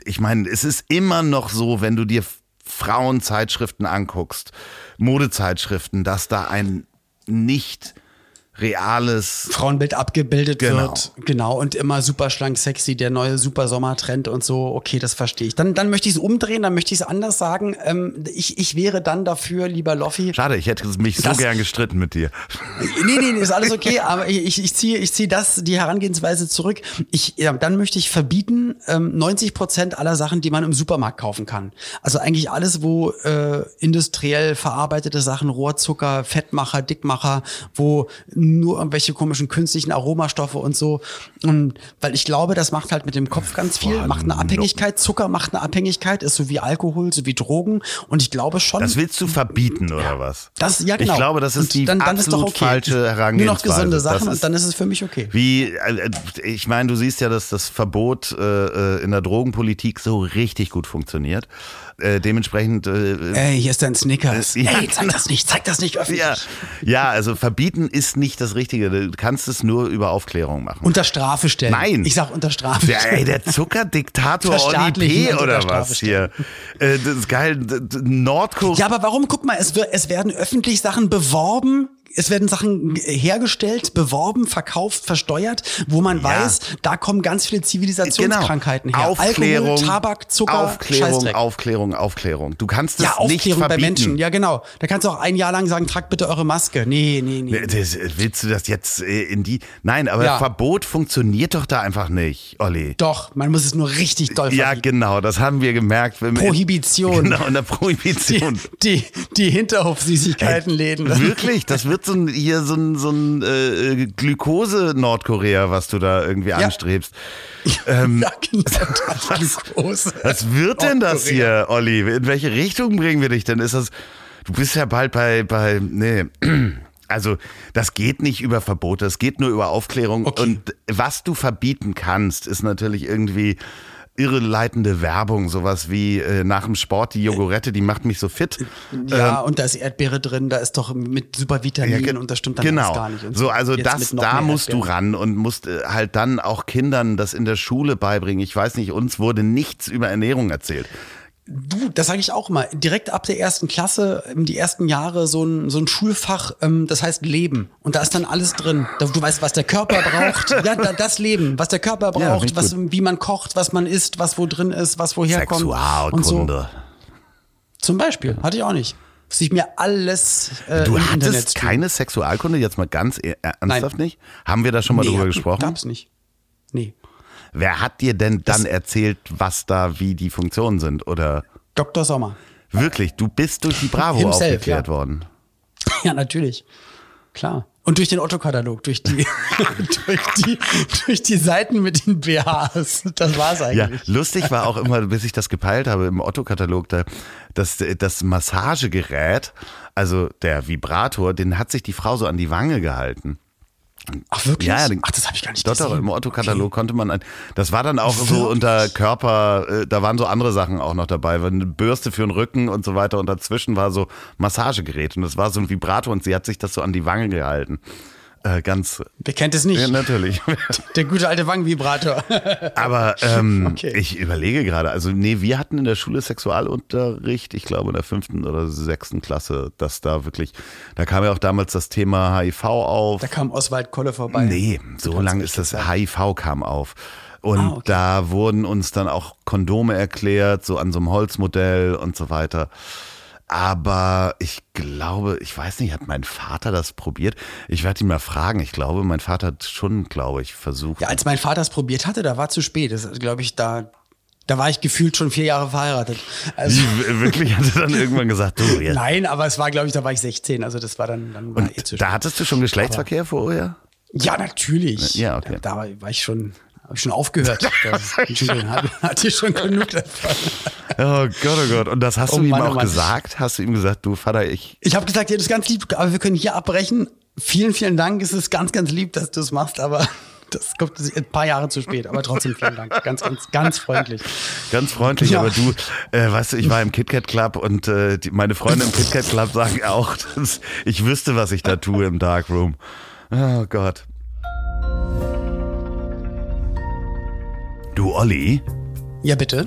ich meine, es ist immer noch so, wenn du dir Frauenzeitschriften anguckst, Modezeitschriften, dass da ein nicht reales Frauenbild abgebildet Genau. wird. Genau. Und immer super schlank, sexy, der neue super Sommertrend und so. Okay, das verstehe ich. Dann, dann möchte ich es umdrehen, dann möchte ich es anders sagen. Ähm, ich, ich wäre dann dafür, lieber Loffi. Schade, ich hätte mich so gern gestritten mit dir. Nee, nee, nee, ist alles okay, aber ich, ich, ich ziehe ich ziehe das, die Herangehensweise zurück. Ich, ja, dann möchte ich verbieten, ähm, 90 Prozent aller Sachen, die man im Supermarkt kaufen kann. Also eigentlich alles, wo äh, industriell verarbeitete Sachen, Rohrzucker, Fettmacher, Dickmacher, wo nur irgendwelche komischen künstlichen Aromastoffe und so. Und weil ich glaube, das macht halt mit dem Kopf ganz viel, macht eine Abhängigkeit. Zucker macht eine Abhängigkeit, ist so wie Alkohol, so wie Drogen. Und ich glaube schon. Das willst du verbieten oder was? Das, ja, genau. Ich glaube, das ist Und die dann, dann ist doch absolut okay. falsche Nur Herangehensweise. noch gesunde Sachen ist- und dann ist es für mich okay. Wie, äh, ich meine, du siehst ja, dass das Verbot äh, äh, in der Drogenpolitik so richtig gut funktioniert. Äh, dementsprechend äh, Ey, hier ist dein Snickers. Äh, ja, Ey, zeig das nicht, zeig das nicht öffentlich. ja, ja, also verbieten ist nicht das Richtige. Du kannst es nur über Aufklärung machen. Unter Strafe stellen. Nein. Ich sag unter Strafe Ja, ey, stellen. der Zuckerdiktator Verstaatlichen P. oder was hier? Äh, das ist geil. Nordkorea. Ja, aber warum? Guck mal, es, wird, es werden öffentlich Sachen beworben. Es werden Sachen hergestellt, beworben, verkauft, versteuert, wo man Ja. weiß, da kommen ganz viele Zivilisationskrankheiten her. Genau. Aufklärung, Alkohol, Tabak, Zucker, Aufklärung, Scheißdreck. Aufklärung, Aufklärung. Du kannst es ja, nicht Aufklärung bei verbieten. Menschen. Ja, genau. Da kannst du auch ein Jahr lang sagen, tragt bitte eure Maske. Nee, nee, nee. Das, willst du das jetzt äh, in die? Nein, aber Ja. Verbot funktioniert doch da einfach nicht, Olli. Doch, man muss es nur richtig doll Ja, verbieten. genau, das haben wir gemerkt. Prohibition. Genau, in der Die, Prohibition. die, die Hinterhof-Süßigkeitenläden. Wirklich, das wird so ein, hier so ein, so ein äh, Glukose-Nordkorea, was du da irgendwie anstrebst. Ähm, ja, genau. Das Glukose. Was wird denn das hier, Olli? In welche Richtung bringen wir dich denn? Ist das, du bist ja bald bei, bei, nee. Also, das geht nicht über Verbote, es geht nur über Aufklärung. Okay. Und was du verbieten kannst, ist natürlich irgendwie irreleitende Werbung, sowas wie äh, nach dem Sport die Jogurette, die macht mich so fit. Ja, und da ist Erdbeere drin, da ist doch mit super Vitaminen ge- und das stimmt dann genau. gar nicht. Und so, also das, da musst du Erdbeeren. ran und musst äh, halt dann auch Kindern das in der Schule beibringen. Ich weiß nicht, uns wurde nichts über Ernährung erzählt. Du, das sage ich auch mal. Direkt ab der ersten Klasse, ähm, die ersten Jahre, so ein, so ein Schulfach, ähm, das heißt Leben. Und da ist dann alles drin. Du weißt, was der Körper braucht. Ja, da- das Leben, was der Körper Ja, braucht, richtig was, wie man kocht, was man isst, was wo drin ist, was woher kommt. Und so. Sexualkunde. Zum Beispiel. Hatte ich auch nicht. Muss ich mir alles äh, Du im Internet hattest tun. keine Sexualkunde, jetzt mal ganz e- ernsthaft Nein. nicht? Haben wir da schon mal Nee, drüber gesprochen? Gab's nicht. Nee. Wer hat dir denn dann Das- erzählt, was da, wie die Funktionen sind? Oder Dr. Sommer. wirklich, du bist durch die Bravo Himself, aufgeklärt ja. worden. Ja, natürlich. Klar. Und durch den Otto-Katalog, durch die, durch die, durch die Seiten mit den BHs. Das war's Ja, eigentlich. lustig war auch immer, bis ich das gepeilt habe im Otto-Katalog, da, das, das Massagegerät, also der Vibrator, den hat sich die Frau so an die Wange gehalten. Ach, wirklich? Ja, den- Ach, das habe ich gar nicht Doch, doch, gesehen. im Otto-Katalog konnte man, ein, das war dann auch so unter Körper, äh, da waren so andere Sachen auch noch dabei, eine Bürste für den Rücken und so weiter und dazwischen war so Massagegerät und das war so ein Vibrator und sie hat sich das so an die Wange gehalten. Äh, ganz, Wer kennt es nicht? ja, natürlich. Der gute alte Wangenvibrator. Aber ähm, Okay. ich überlege gerade, also nee, wir hatten in der Schule Sexualunterricht, ich glaube in der fünften oder sechsten Klasse, dass da wirklich, da kam ja auch damals das Thema HIV auf. Da kam Oswald Kolle vorbei. Nee, so lange ist das HIV kam auf. Und Ah, okay. da wurden uns dann auch Kondome erklärt, so an so einem Holzmodell und so weiter. Aber ich glaube, ich weiß nicht, hat mein Vater das probiert? Ich werde ihn mal fragen. Ich glaube, mein Vater hat schon, glaube ich, versucht. Ja, als mein Vater es probiert hatte, da war zu spät. Das glaube ich, da, da war ich gefühlt schon vier Jahre verheiratet. Also, wirklich hat er dann irgendwann gesagt, du, jetzt. nein, aber es war, glaube ich, da war ich 16. Also das war dann, dann war eh zu Da spät. hattest du schon Geschlechtsverkehr vorher? Ja, natürlich. Ja, okay. Da, da war ich schon, habe ich schon aufgehört. Hatte ich schon genug davon. Oh Gott, oh Gott. Und das hast Oh du ihm Mann, oh auch Mann. gesagt? Hast du ihm gesagt, du Vater, ich. Ich habe gesagt, ja, das ist ganz lieb, aber wir können hier abbrechen. Vielen, vielen Dank. Es ist ganz, ganz lieb, dass du es machst, aber das kommt ein paar Jahre zu spät. Aber trotzdem vielen Dank. Ganz, ganz, ganz freundlich. Ganz freundlich, Ja. aber du, äh, weißt du, ich war im KitKat Club und äh, die, meine Freunde im KitKat Club sagen auch, dass ich wüsste, was ich da tue im Darkroom. Oh Gott. Du Olli, Ja, bitte.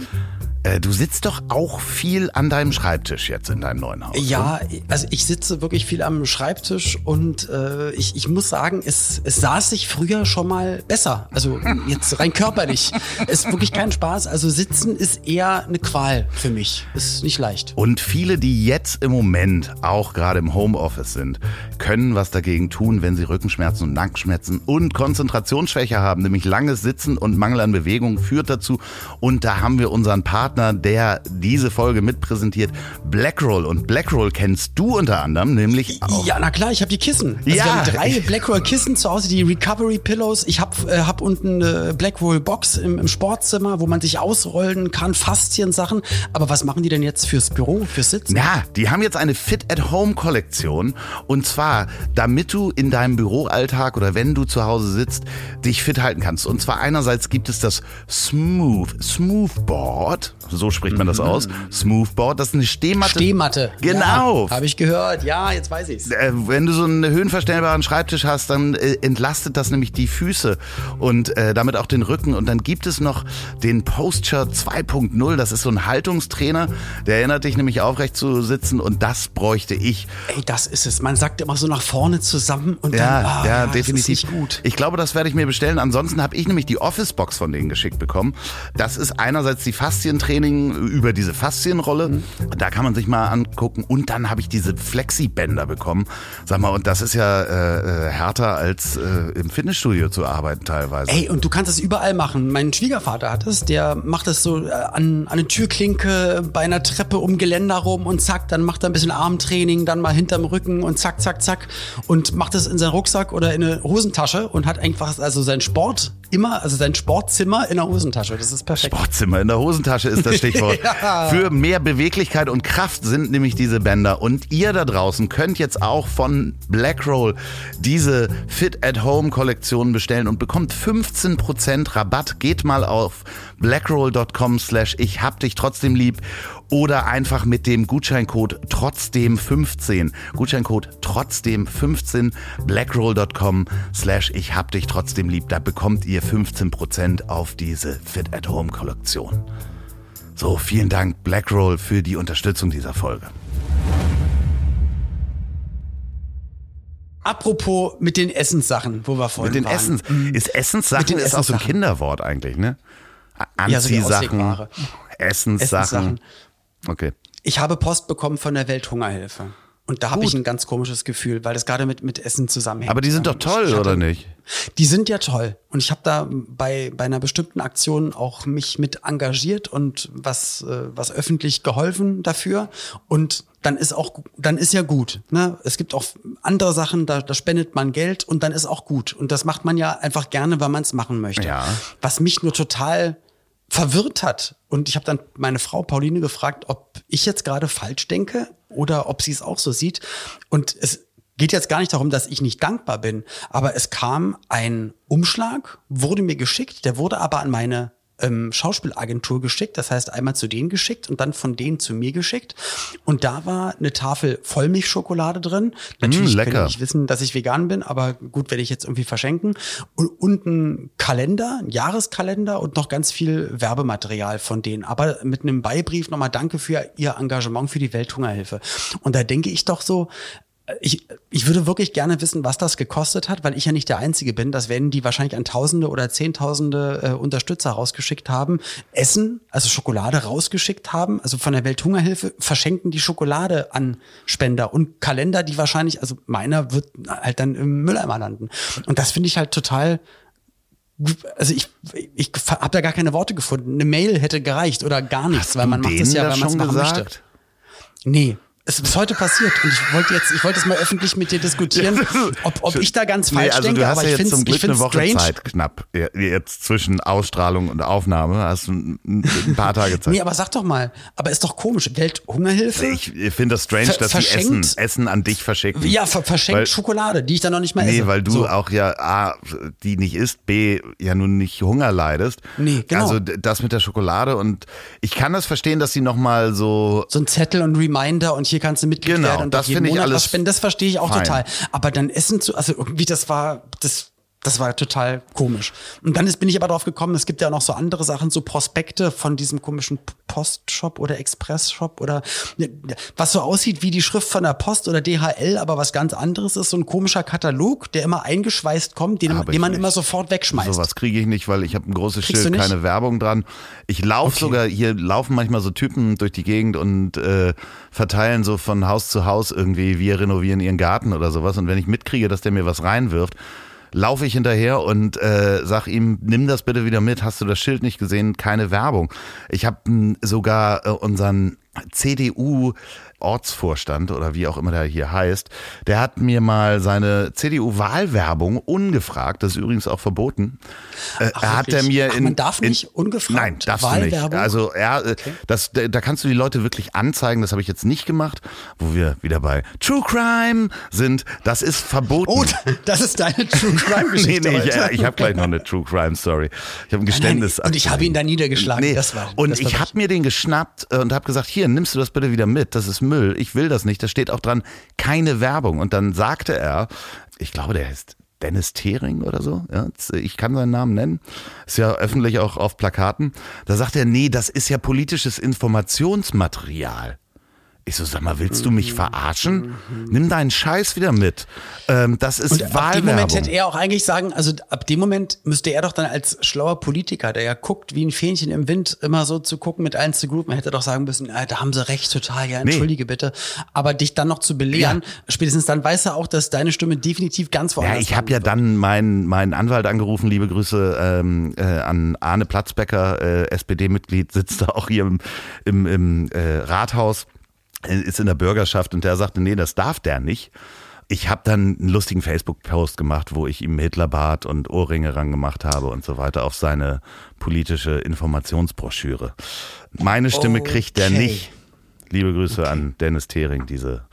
Äh, du sitzt doch auch viel an deinem Schreibtisch jetzt in deinem neuen Haus. Ja, also ich sitze wirklich viel am Schreibtisch und äh, ich, ich muss sagen, es, es saß sich früher schon mal besser. Also jetzt rein körperlich. ist wirklich kein Spaß. Also sitzen ist eher eine Qual für mich. Ist nicht leicht. Und viele, die jetzt im Moment auch gerade im Homeoffice sind, können was dagegen tun, wenn sie Rückenschmerzen und Nackenschmerzen und Konzentrationsschwäche haben. Nämlich langes Sitzen und Mangel an Bewegung führt dazu. Und da haben wir unseren Partner Partner, der diese Folge mitpräsentiert, Blackroll. Und Blackroll kennst du unter anderem, nämlich auch. Ja, na klar, ich habe die Kissen. Also Ja. Wir haben drei Blackroll Kissen zu Hause, die Recovery Pillows. Ich habe äh, hab unten eine Blackroll Box im, im Sportzimmer, wo man sich ausrollen kann, Faszien-Sachen. Aber was machen die denn jetzt fürs Büro, fürs Sitzen? Ja, die haben jetzt eine Fit-at-Home-Kollektion. Und zwar, damit du in deinem Büroalltag oder wenn du zu Hause sitzt, dich fit halten kannst. Und zwar einerseits gibt es das Smooth, Smoothboard. So spricht man das aus. Smoothboard, das ist eine Stehmatte. Stehmatte. Genau. Ja, habe ich gehört. Ja, jetzt weiß ich's. Äh, wenn du so einen höhenverstellbaren Schreibtisch hast, dann äh, entlastet das nämlich die Füße und äh, damit auch den Rücken. Und dann gibt es noch den Posture 2.0. Das ist so ein Haltungstrainer, der erinnert dich nämlich aufrecht zu sitzen und das bräuchte ich. Ey, das ist es. Man sagt immer so nach vorne zusammen und Ja, dann, ah, ja, das definitiv. Ist nicht gut. Ich glaube, das werde ich mir bestellen. Ansonsten habe ich nämlich die Office-Box von denen geschickt bekommen. Das ist einerseits die Faszientraining über diese Faszienrolle. Mhm. Da kann man sich mal angucken. Und dann habe ich diese Flexi-Bänder bekommen. Sag mal, und das ist ja äh, äh, härter als äh, im Fitnessstudio zu arbeiten teilweise. Ey, und du kannst es überall machen. Mein Schwiegervater hat es, der macht es so äh, an, an eine Türklinke, bei einer Treppe um Geländer rum und zack, dann macht er ein bisschen Armtraining, dann mal hinterm Rücken und zack, zack, zack und macht es in seinen Rucksack oder in eine Hosentasche und hat einfach also sein Sport immer, also sein Sportzimmer in der Hosentasche. Das ist perfekt. Sportzimmer in der Hosentasche ist das Stichwort. Ja. Für mehr Beweglichkeit und Kraft sind nämlich diese Bänder. Und ihr da draußen könnt jetzt auch von Blackroll diese Fit-at-Home-Kollektion bestellen und bekommt 15% Rabatt. Geht mal auf blackroll.com slash ich hab dich trotzdem lieb oder einfach mit dem Gutscheincode trotzdem 15. Gutscheincode trotzdem 15 blackroll.com slash ich hab dich trotzdem lieb. Da bekommt ihr 15% auf diese Fit at Home Kollektion. So, vielen Dank Blackroll für die Unterstützung dieser Folge. Apropos mit den Essenssachen, wo wir vorhin Mit den waren. Essens, ist Essenssachen ist auch so ein. Kinderwort eigentlich, ne? A- Ja, so Anziehsachen. Essenssachen. Essenssachen. Okay. Ich habe Post bekommen von der Welthungerhilfe. Und da habe ich ein ganz komisches Gefühl, weil das gerade mit, mit Essen zusammenhängt. Aber die sind doch toll, hatte- oder nicht? Die sind ja toll. Und ich habe da bei, bei einer bestimmten Aktion auch mich mit engagiert und was, äh, was öffentlich geholfen dafür. Und dann ist auch, dann ist ja gut. Ne? Es gibt auch andere Sachen, da, da spendet man Geld und dann ist auch gut. Und das macht man ja einfach gerne, weil man es machen möchte. Ja. Was mich nur total verwirrt hat. Und ich habe dann meine Frau Pauline gefragt, ob ich jetzt gerade falsch denke oder ob sie es auch so sieht. Und es geht jetzt gar nicht darum, dass ich nicht dankbar bin, aber es kam ein Umschlag, wurde mir geschickt, der wurde aber an meine ähm, Schauspielagentur geschickt, das heißt einmal zu denen geschickt und dann von denen zu mir geschickt. Und da war eine Tafel Vollmilchschokolade drin. Natürlich Mm, lecker. nicht wissen, dass ich vegan bin, aber gut, werde ich jetzt irgendwie verschenken. Und, und ein Kalender, ein Jahreskalender und noch ganz viel Werbematerial von denen. Aber mit einem Beibrief nochmal Danke für Ihr Engagement für die Welthungerhilfe. Und da denke ich doch so, ich, ich würde wirklich gerne wissen, was das gekostet hat, weil ich ja nicht der Einzige bin. Das werden die wahrscheinlich an Tausende oder Zehntausende äh, Unterstützer rausgeschickt haben. Essen, also Schokolade rausgeschickt haben. Also von der Welthungerhilfe verschenken die Schokolade an Spender und Kalender, die wahrscheinlich, also meiner wird halt dann im Mülleimer landen. Und das finde ich halt total also ich, ich habe da gar keine Worte gefunden. Eine Mail hätte gereicht oder gar nichts, weil man macht es ja, weil man es machen gesagt? möchte. Nee. Es ist heute passiert und ich wollte jetzt, ich wollte es mal öffentlich mit dir diskutieren, ob, ob ich da ganz falsch nee, also denke, du hast aber ja ich finde zum es Glück ich eine Woche strange. Zeit knapp. Jetzt zwischen Ausstrahlung und Aufnahme hast du ein, ein paar Tage Zeit. Nee, aber sag doch mal, aber ist doch komisch. Welthungerhilfe? ich finde das strange, Ver- dass sie Essen, Essen an dich verschicken. ja, ver verschenkt Weil- Schokolade, die ich dann noch nicht mal Nee, esse. weil du So. auch ja A, die nicht isst, B, ja nun nicht Hunger leidest. Nee, genau. Also das mit der Schokolade und ich kann das verstehen, dass sie nochmal so so ein Zettel und Reminder und hier kannst du Mitglied Genau, werden und das jeden finde ich Monat alles was spenden. Das verstehe ich auch fein. total. Aber dann Essen zu, also irgendwie das war das das war total komisch. Und dann ist, bin ich aber drauf gekommen, es gibt ja noch so andere Sachen, so Prospekte von diesem komischen Postshop oder Expressshop oder ne, was so aussieht wie die Schrift von der Post oder DHL, aber was ganz anderes ist, so ein komischer Katalog, der immer eingeschweißt kommt, den, ich den man nicht. immer sofort wegschmeißt. Sowas kriege ich nicht, weil ich habe ein großes Kriegst Schild, keine Werbung dran. Ich laufe Okay. sogar, hier laufen manchmal so Typen durch die Gegend und äh, verteilen so von Haus zu Haus irgendwie, wir renovieren ihren Garten oder sowas. Und wenn ich mitkriege, dass der mir was reinwirft, laufe ich hinterher und äh, sag ihm, nimm das bitte wieder mit. Hast du das Schild nicht gesehen? Keine Werbung. Ich habe sogar äh, unseren CDU Ortsvorstand oder wie auch immer der hier heißt, der hat mir mal seine CDU-Wahlwerbung ungefragt, das ist übrigens auch verboten, äh, Ach, hat er mir Ach, in, man darf nicht in, ungefragt Nein, darfst du nicht. Wahlwerbung? Also er, äh, das, da kannst du die Leute wirklich anzeigen. Das habe ich jetzt nicht gemacht, wo wir wieder bei True Crime sind. Das ist verboten. Oh, das ist deine True Crime nee, nee, ich, ich habe gleich noch eine True Crime Story. Ich habe ein Geständnis. und ich habe ihn da niedergeschlagen. Nee. Das war, und das war ich habe mir den geschnappt äh, und habe gesagt, hier, nimmst du das bitte wieder mit, das ist Müll, ich will das nicht, da steht auch dran, keine Werbung. Und dann sagte er, ich glaube, der heißt Dennis Thering oder so, ja, ich kann seinen Namen nennen, ist ja öffentlich auch auf Plakaten, da sagt er, nee, das ist ja politisches Informationsmaterial. Ich so, sag mal, willst du mich verarschen? Nimm deinen Scheiß wieder mit. Ähm, das ist Und ab dem Moment Wahlwerbung. hätte er auch eigentlich sagen, also ab dem Moment müsste er doch dann als schlauer Politiker, der ja guckt wie ein Fähnchen im Wind, immer so zu gucken, mit allen zu groupen, hätte doch sagen müssen, ah, da haben sie recht, total, ja, entschuldige bitte. Aber dich dann noch zu belehren, spätestens dann weiß er auch, dass deine Stimme definitiv ganz woanders Ja, ich habe ja dann meinen meinen Anwalt angerufen, liebe Grüße ähm, äh, an Arne Platzbecker, äh, SPD-Mitglied, sitzt da auch hier im, im, im äh, Rathaus, ist in der Bürgerschaft und der sagte, nee, das darf der nicht. Ich habe dann einen lustigen Facebook-Post gemacht, wo ich ihm Hitlerbart und Ohrringe rangemacht habe und so weiter auf seine politische Informationsbroschüre. Meine Stimme kriegt der Okay. nicht. Liebe Grüße an Dennis Thering, diese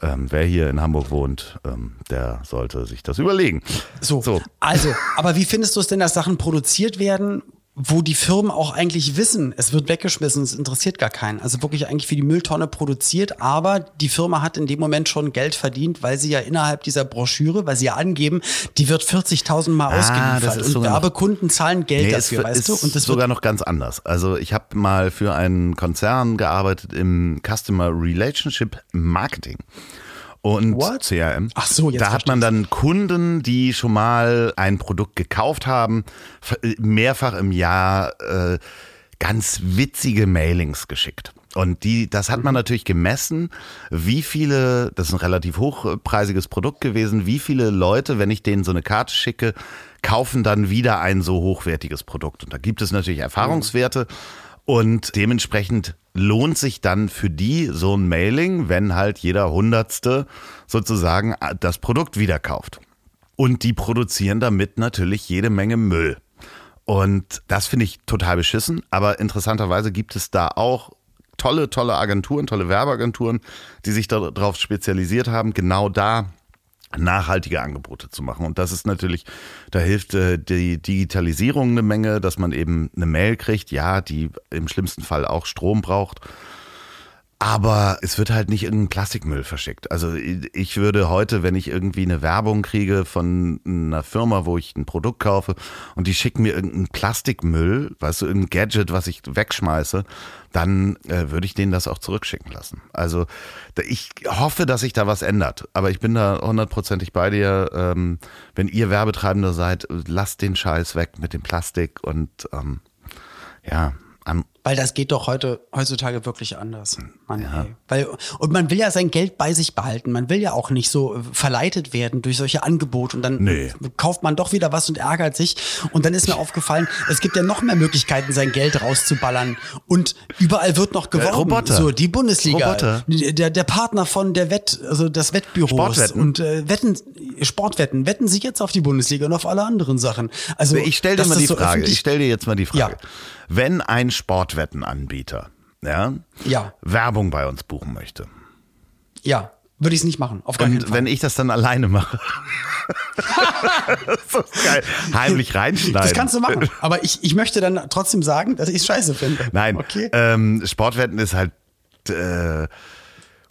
ähm, wer hier in Hamburg wohnt, ähm, der sollte sich das überlegen. So. So. Also, aber wie findest du es denn, dass Sachen produziert werden, wo die Firmen auch eigentlich wissen, es wird weggeschmissen, es interessiert gar keinen. Also wirklich eigentlich für die Mülltonne produziert, aber die Firma hat in dem Moment schon Geld verdient, weil sie ja innerhalb dieser Broschüre, weil sie ja angeben, die wird 40.000 Mal Ah, ausgeliefert ist und Werbekunden zahlen Geld Nee, dafür, es weißt ist du? Und das sogar noch ganz anders. Also ich habe mal für einen Konzern gearbeitet im Customer Relationship Marketing. Und What? CRM. Ach so, jetzt Da hat man dann Kunden, die schon mal ein Produkt gekauft haben, f- mehrfach im Jahr äh, ganz witzige Mailings geschickt. Und die, das hat man natürlich gemessen, wie viele, das ist ein relativ hochpreisiges Produkt gewesen, wie viele Leute, wenn ich denen so eine Karte schicke, kaufen dann wieder ein so hochwertiges Produkt. Und da gibt es natürlich Erfahrungswerte. Und dementsprechend lohnt sich dann für die so ein Mailing, wenn halt jeder Hundertste sozusagen das Produkt wieder kauft. Und die produzieren damit natürlich jede Menge Müll. Und das finde ich total beschissen. Aber interessanterweise gibt es da auch tolle, tolle Agenturen, tolle Werbeagenturen, die sich darauf spezialisiert haben, genau da nachhaltige Angebote zu machen. Und das ist natürlich, da hilft äh, die Digitalisierung eine Menge, dass man eben eine Mail kriegt, ja, die im schlimmsten Fall auch Strom braucht. Aber es wird halt nicht irgendein Plastikmüll verschickt. Also ich würde heute, wenn ich irgendwie eine Werbung kriege von einer Firma, wo ich ein Produkt kaufe und die schicken mir irgendeinen Plastikmüll, weißt du, irgendein Gadget, was ich wegschmeiße, dann äh, würde ich denen das auch zurückschicken lassen. Also ich hoffe, dass sich da was ändert. Aber ich bin da hundertprozentig bei dir. Ähm, wenn ihr Werbetreibender seid, lasst den Scheiß weg mit dem Plastik und ähm, ja, am, Weil das geht doch heute, heutzutage wirklich anders. Mann, ey. Weil, und man will ja sein Geld bei sich behalten. Man will ja auch nicht so äh, verleitet werden durch solche Angebote und dann Nee. kauft man doch wieder was und ärgert sich. Und dann ist mir aufgefallen, es gibt ja noch mehr Möglichkeiten, sein Geld rauszuballern. Und überall wird noch geworben. Roboter. So, die Bundesliga. Roboter. Der, der Partner von der Wett, also das Wettbüro. Sportwetten. Und äh, Wetten, Sportwetten, wetten sich jetzt auf die Bundesliga und auf alle anderen Sachen. Also, Ich stelle dir mal die so Frage. Ich stelle dir jetzt mal die Frage. Ja. Wenn ein Sportwettenanbieter ja, Ja. Werbung bei uns buchen möchte Ja, würde ich es nicht machen. Auf gar keinen und Fall. wenn ich das dann alleine mache, das ist geil, heimlich reinschneiden. Das kannst du machen. Aber ich, ich möchte dann trotzdem sagen, dass ich es scheiße finde. Nein, Okay. ähm, Sportwetten ist halt, äh,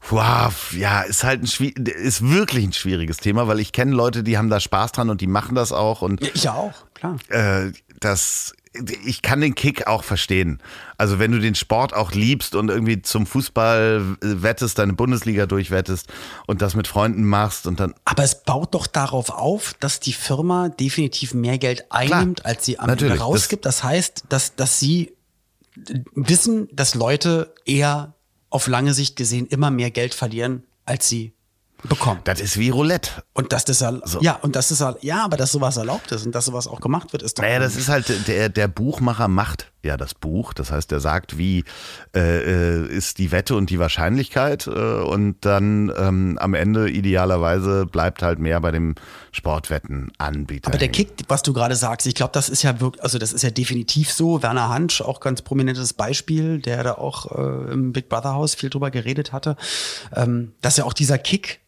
wow, ja, ist halt ein ist wirklich ein schwieriges Thema, weil ich kenne Leute, die haben da Spaß dran und die machen das auch und Ich ja auch, klar. äh, das ich kann den Kick auch verstehen. Also wenn du den Sport auch liebst und irgendwie zum Fußball wettest, deine Bundesliga durchwettest und das mit Freunden machst und dann Aber es baut doch darauf auf, dass die Firma definitiv mehr Geld einnimmt, als sie am. Ende rausgibt. Das, heißt, dass, dass sie wissen, dass Leute eher auf lange Sicht gesehen immer mehr Geld verlieren, als sie bekommen. Das ist wie Roulette. Und dass das erl- ja und das erl- ja, aber dass sowas erlaubt ist und dass sowas auch gemacht wird, ist doch Naja, das ist halt, der, der Buchmacher macht ja das Buch. Das heißt, er sagt, wie äh, äh, ist die Wette und die Wahrscheinlichkeit. Äh, und dann ähm, am Ende idealerweise bleibt halt mehr bei dem Sportwettenanbieter. Aber der. Kick, was du gerade sagst, ich glaube, das ist ja wirklich, also das ist ja definitiv so. Werner Hansch, auch ganz prominentes Beispiel, der da auch äh, im Big Brother Haus viel drüber geredet hatte, ähm, dass ja auch dieser Kick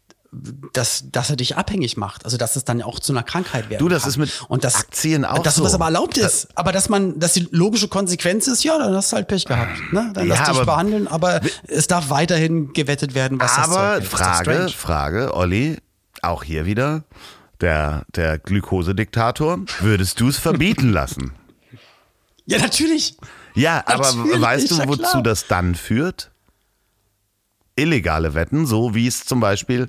dass, dass er dich abhängig macht. Also dass es dann auch zu einer Krankheit werden Du, das kann. ist mit und das, Aktien auch Dass so. sowas aber erlaubt ist. aber dass man, dass die logische Konsequenz ist, ja, dann hast du halt Pech gehabt. Ne? Dann Ja, lass dich aber- behandeln, aber es darf weiterhin gewettet werden, was das Zeug Aber. Ist doch Frage. Frage, Olli, auch hier wieder, der, der Glukosediktator, würdest du es verbieten lassen? Ja, natürlich. Ja, aber Natürlich, weißt du, ja wozu das dann führt? Illegale Wetten, so wie es zum Beispiel,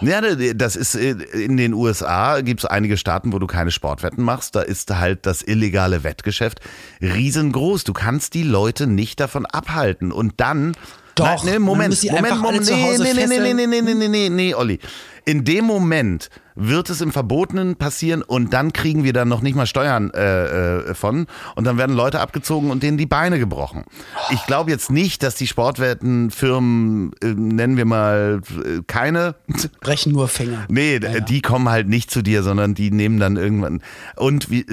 ja, das ist äh, in den USA gibt es einige Staaten, wo du keine Sportwetten machst. Da ist halt das illegale Wettgeschäft riesengroß. Du kannst die Leute nicht davon abhalten. Und dann, Doch, Nein, nee, Moment, Moment, Moment, zu nee, nee, nee, nee, nee, nee, nee, nee, nee, Olli. In dem Moment wird es im Verbotenen passieren und dann kriegen wir dann noch nicht mal Steuern äh, äh, von und dann werden Leute abgezogen und denen die Beine gebrochen. Ich glaube jetzt nicht, dass die Sportwettenfirmen, äh, nennen wir mal äh, keine, Brechen nur Finger. Nee, d- die kommen halt nicht zu dir, sondern die nehmen dann irgendwann. Und wie,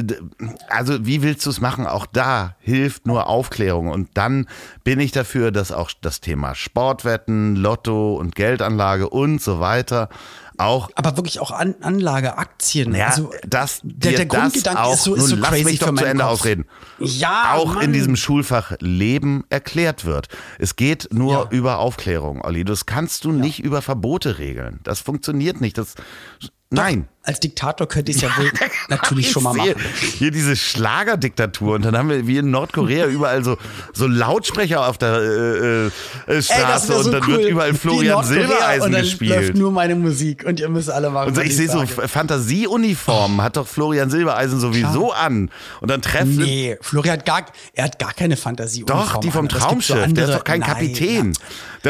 also wie willst du es machen? Auch da hilft nur Aufklärung. Und dann bin ich dafür, dass auch das Thema Sportwetten, Lotto und Geldanlage und so weiter auch. Aber wirklich auch An Anlage, Aktien. Ja, also, das, der, der das Grundgedanke auch, ist so, ist so lass mich doch zu Ende Kopf. ausreden. Ja, auch Mann. in diesem Schulfach Leben erklärt wird. Es geht nur Ja. über Aufklärung, Olli. Das kannst du nicht über Verbote regeln. Das funktioniert nicht. Das, nein. Als Diktator könnte ich es ja wohl natürlich schon mal machen. Hier diese Schlagerdiktatur und dann haben wir wie in Nordkorea überall so, so Lautsprecher auf der äh, äh, Straße wär und dann wird überall Florian Silbereisen und dann gespielt. läuft nur meine Musik und ihr müsst alle machen. Und so, ich sehe so. Fantasieuniformen, hat doch Florian Silbereisen sowieso an. Und dann treffen Nee, Florian hat gar, er hat gar keine Fantasie. Doch, die vom Traumschiff, der ist doch kein Kapitän. Der,